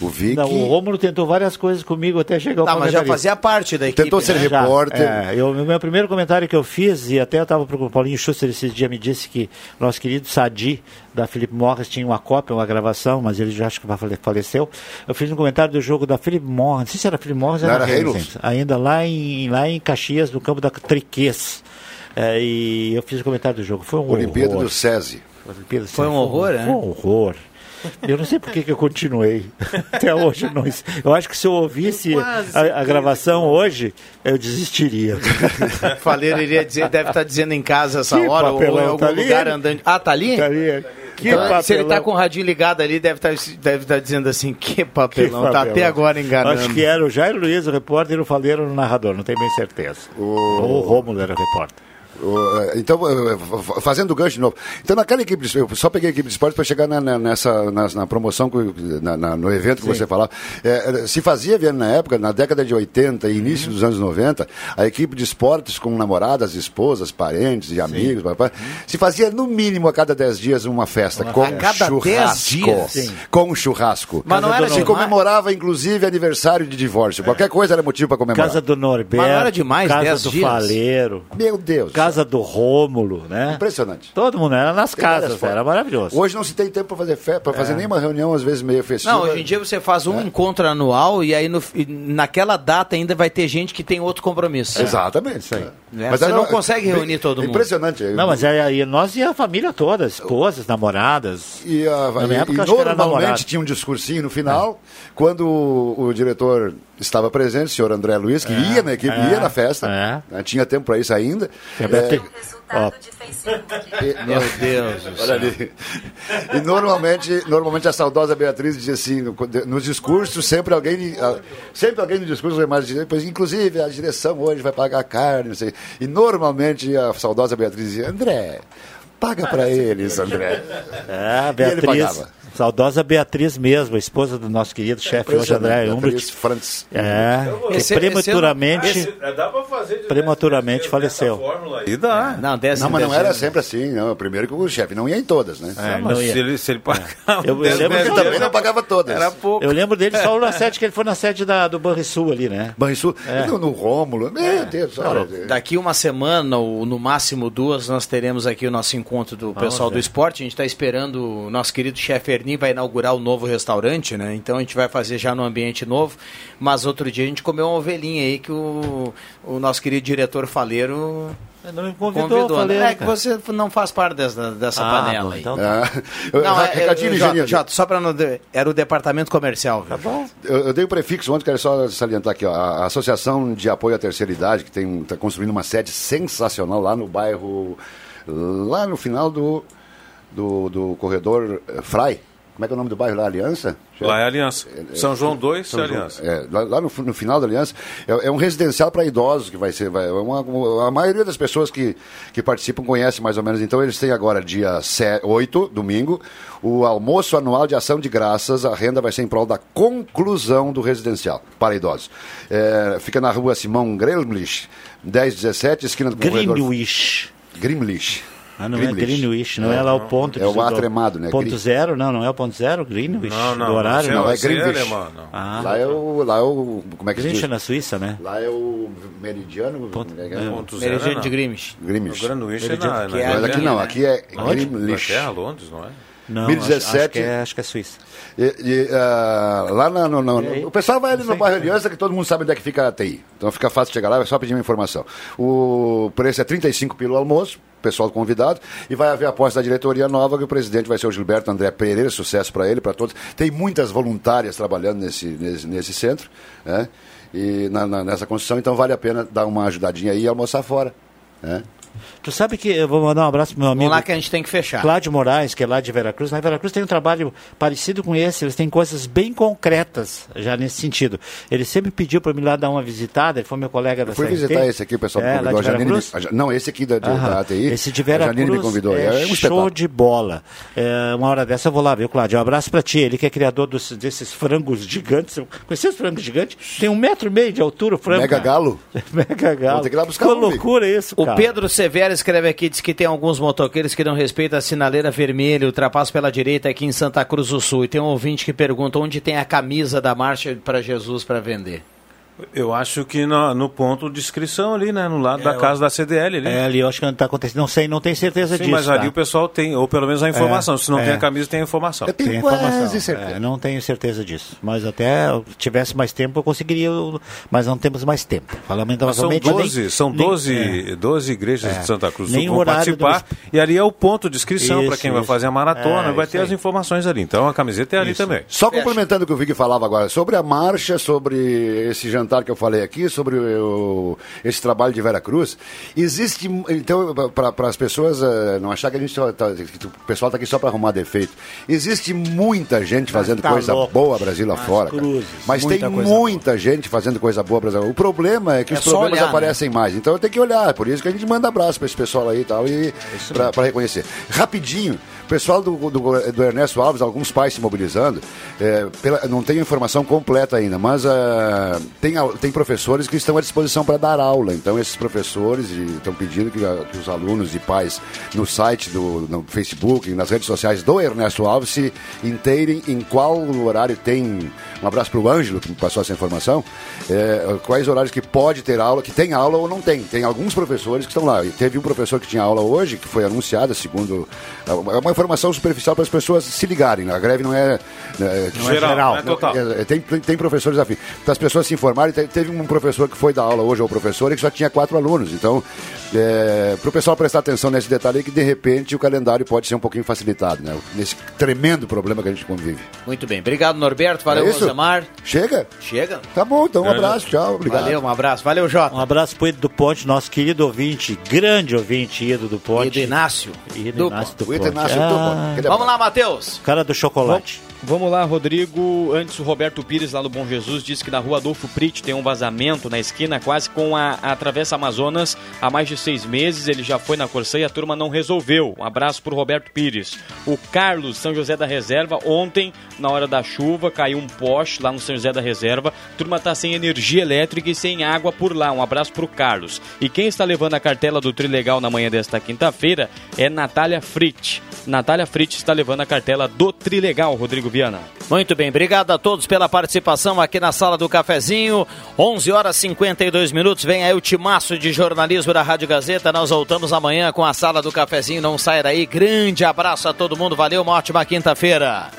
O Vic Não, o Rômulo tentou várias coisas comigo até chegar ao Tá, mas já fazia parte da equipe. tentou ser né? Já, repórter. É, eu, o meu primeiro comentário que eu fiz, e até eu estava para o Paulinho Schuster esse dia, me disse que nosso querido Sadi, da Felipe Morris, tinha uma cópia, uma gravação, mas ele já acho que fale- faleceu. Eu fiz um comentário do jogo da Felipe Morris, não sei se era Felipe Morris, Não era, era Reynolds, ainda lá em, lá em Caxias, no campo da Triquês. É, e eu fiz o comentário do jogo. Foi um Olimpíada horror. do SESI. Olimpíada, Foi um horror, foi, né? Foi um horror. Eu não sei por que, que eu continuei. Até hoje eu não. Eu acho que se eu ouvisse a, a gravação hoje, eu desistiria. Faleiro iria dizer, deve estar dizendo em casa essa Que hora, ou em papelão, algum tá ali lugar ele? andando. Ah, tá ali? Ficaria- Que Então, se ele tá papelão. com o radinho ligado ali, deve estar deve tá dizendo assim, que papelão, Que tá papelão. até agora enganando. Acho que era o Jair Luiz, o repórter, e o Faleiro, o narrador, não tenho bem certeza. Ou o Rômulo era o repórter. Eh, Então, eh, f- fazendo gancho de novo. Então, naquela equipe de eu só peguei a equipe de esportes para chegar na, na- nessa, na, na promoção, na- na- no evento que você falava. Era- se fazia, Viana, na época, na década de 80 e início dos anos 90, a equipe de esportes com namoradas, esposas, parentes e amigos, papai, se fazia no mínimo a cada 10 dias uma festa com A cada 10 churrasco. dias? Sim. Com um churrasco. Mas não era se comemorava, inclusive, aniversário de divórcio. Qualquer coisa era motivo para comemorar. Casa do Norberto. Mas não era demais, Casa 10 do dias? Faleiro. Meu Deus. Casa do Rômulo, né? Impressionante. Todo mundo era nas Tem casas, era maravilhoso. Hoje não se tem tempo para fazer festa, para fazer nenhuma reunião, às vezes meio festiva. Não, hoje em dia você faz um encontro anual e aí no- naquela data ainda vai ter gente que tem outro compromisso. Exatamente. Isso aí. É, você não consegue reunir todo mundo. Impressionante. Não, mas é, aí nós e a família toda, esposas, namoradas. E, a- Na minha e- época, e normalmente tinha um discursinho no final, quando o, o diretor estava presente, o senhor André Luiz, que ia na equipe, é, ia na festa, é. né, tinha tempo para isso ainda. É, Beto- ó, Meu Deus. do céu. ali. E normalmente, normalmente a saudosa Beatriz dizia assim, no- nos discursos, sempre alguém, sempre alguém no discurso pois inclusive a direção hoje vai pagar carne, não sei. E normalmente a saudosa Beatriz dizia, André, paga para eles, André. É, a E ele Beatriz, pagava. Saudosa Beatriz mesmo, a esposa do nosso querido chefe hoje, André Beatriz. Frantz. É, que Esse- prematuramente, esse- Dá pra fazer de prematuramente faleceu. E dá. Não, 10 Não, mas não dez era sempre assim, não. Primeiro que o chefe não ia em todas, né? É, Mas não ia. se ele, se ele pagar Eu- eu lembro que também não pagava todas. era pouco. Eu lembro dele só na sede, que ele foi na sede da, do Banrisul ali, né? Banrisul, no, no Rômulo, meu Deus, olha, Daqui uma semana, ou no máximo duas, nós teremos aqui o nosso encontro do pessoal do esporte. A gente está esperando o nosso querido chefe Vai inaugurar o novo restaurante, né? Então a gente vai fazer já no ambiente novo. Mas outro dia a gente comeu uma ovelhinha aí que o, o nosso querido diretor Faleiro não me convidou, convidou. falei. né? É que você não faz parte dessa, dessa Ah, panela bom, aí. então Ah, Não, é, recadinho é, Jota. Jota, só para não. de- Era o departamento comercial. Tá bom. Eu, eu dei o prefixo ontem, quero só salientar aqui, ó, a Associação de Apoio à Terceira Idade, que está construindo uma sede sensacional lá no bairro, lá no final do, do, do corredor eh, Frai. Como é que é o nome do bairro lá? Aliança? Lá é Aliança. São João 2 é São João. Aliança. É, lá, lá no, no final da aliança, é, é um residencial para idosos que vai ser. Vai, é uma- uma- a maioria das pessoas que, que participam conhece mais ou menos. Então, eles têm agora, dia 8, domingo, o almoço anual de ação de graças. A renda vai ser em prol da conclusão do residencial para idosos. É, fica na rua Simão Gremlich, 1017, esquina do corredor. Greenwich. Grimlich. Ah, não é Greenwich, não é lá o ponto. É o do- atremado, né? Ponto Green- zero, não, não é o ponto zero, Greenwich, Não, não. do horário. não, é você Greenwich. não. Ah, Lá é o. Lá é o. Como é que se Greenwich diz? é na Suíça, né? Lá é o meridiano. Ponto- né? é. Ponto zero, Meridiano não. de Greenwich. O Greenwich. Greenwich é na, que é Mas aqui não, aqui é Onde? Inglaterra, Londres, não é? Não, 1017. Acho, acho, que é, acho que é Suíça. E, e, ah, lá na- no, no- E o pessoal vai ali no bairro Aliança, que todo mundo sabe onde é que fica a TI. Então fica fácil chegar lá, é só pedir uma informação. O preço é 35 pelo almoço, pessoal convidado, e vai haver a posse da diretoria nova, que o presidente vai ser o Gilberto André Pereira, sucesso para ele, para todos. Tem muitas voluntárias trabalhando nesse, nesse, nesse centro, né? E na- na- nessa construção, então vale a pena dar uma ajudadinha aí e almoçar fora. Né? Tu sabe que eu vou mandar um abraço pro meu amigo Vamos lá que a gente tem que fechar. Cláudio Moraes, que é lá de Veracruz. Lá em Veracruz tem um trabalho parecido com esse, eles têm coisas bem concretas já nesse sentido. Ele sempre pediu para mim lá dar uma visitada, ele foi meu colega da Fui CRT. visitar esse aqui, o pessoal me é, convidou. lá A de Janine, Veracruz? a Ja- não, esse aqui da, de- da ATI. Esse de a Janine me Veracruz convidou. é, É, um show de bola. É, uma hora dessa eu vou lá, viu, Cláudio? Um abraço pra ti. Ele que é criador dos- desses frangos gigantes. Conheceu os frangos gigantes? Tem um metro e meio de altura o frango. Mega cara. Galo. Mega Galo. Vou ter que ir lá buscar Que loucura isso, O cara. Pedro Severo escreve aqui, diz que tem alguns motoqueiros que não respeitam a sinaleira vermelha, ultrapassam pela direita aqui em Santa Cruz do Sul. E tem um ouvinte que pergunta onde tem a camisa da Marcha para Jesus para vender. Eu acho que no, no ponto de inscrição ali, né? No lado da casa da CDL ali. É, ali eu acho que está acontecendo. Não sei, não tenho certeza Sim, disso. mas ali tá? o pessoal tem, ou pelo menos a informação. Se não é. tem a camisa, tem a informação. Eu tenho Tem quase informação. certeza. É, não tenho certeza disso. Mas até se tivesse mais tempo, eu conseguiria. Mas não temos mais tempo. Falamos então São atualmente, 12, nem- são nem- 12, é. 12 igrejas É. de Santa Cruz do Sul que vão horário participar. E ali é o ponto de inscrição para Isso, quem vai isso. fazer a maratona. É, vai ter aí. as informações ali. Então a camiseta é ali Isso. também. Só complementando o que o Vig falava agora, sobre a marcha, sobre esse jantar que eu falei aqui sobre o, esse trabalho de Vera Cruz. Existe, então, para as pessoas uh, não achar que a gente só tá, que o pessoal está aqui só para arrumar defeito. Existe muita gente fazendo tá coisa louco. boa Brasil lá fora. Cruzes, Mas tem muita boa. gente fazendo coisa boa Brasil. O problema é que é os problemas olhar, né? aparecem né? mais. Então tem que olhar. Por isso que a gente manda abraço para esse pessoal aí e tal, e para reconhecer. Rapidinho, pessoal do, do, do, Ernesto Alves, alguns pais se mobilizando, é, pela, não tenho informação completa ainda, mas uh, tem, tem professores que estão à disposição para dar aula. Então, esses professores estão pedindo que, que, os alunos e pais no site, do, no Facebook, nas redes sociais do Ernesto Alves se inteirem em qual horário tem. Um abraço para o Ângelo, que me passou essa informação. É, quais horários que pode ter aula, que tem aula ou não tem. Tem alguns professores que estão lá. E teve um professor que tinha aula hoje, que foi anunciada, segundo. É uma informação superficial para as pessoas se ligarem. Né? A greve não é, é não geral, é geral. É total. É, tem, tem professores afim. Para as pessoas se informarem, teve um professor que foi dar aula hoje, ou professor, e que só tinha quatro alunos. Então, é, para o pessoal prestar atenção nesse detalhe aí, que de repente o calendário pode ser um pouquinho facilitado, né? Nesse tremendo problema que a gente convive. Muito bem. Obrigado, Norberto. Valeu, é Rosemar. Chega? Chega. Tá bom, então um abraço. Tchau. Obrigado. Valeu, um abraço. Valeu, Jota. Um abraço pro Ido do Ponte, nosso querido ouvinte, grande ouvinte, Ido do Ponte. Ido Inácio. Ido Inácio do, do Ponte. Inácio ah. do Ponte. Vamos lá, Matheus. Cara do chocolate. Vamos lá, Rodrigo. Antes, o Roberto Pires, lá do Bom Jesus, disse que na rua Adolfo Prit tem um vazamento na esquina, quase com a, a Travessa Amazonas, há mais de seis meses. Ele já foi na Corsã e a turma não resolveu. Um abraço para o Roberto Pires. O Carlos, São José da Reserva, ontem, na hora da chuva, caiu um poste lá no São José da Reserva. A turma está sem energia elétrica e sem água por lá. Um abraço para o Carlos. E quem está levando a cartela do Trilegal na manhã desta quinta-feira é Natália Fritz. Natália Fritz está levando a cartela do Trilegal, Rodrigo Viana. Muito bem, obrigado a todos pela participação aqui na sala do cafezinho. 11 horas 52 minutos. Vem aí o timaço de jornalismo da Rádio Gazeta. Nós voltamos amanhã com a sala do cafezinho. Não saia daí. Grande abraço a todo mundo. Valeu, uma ótima quinta-feira.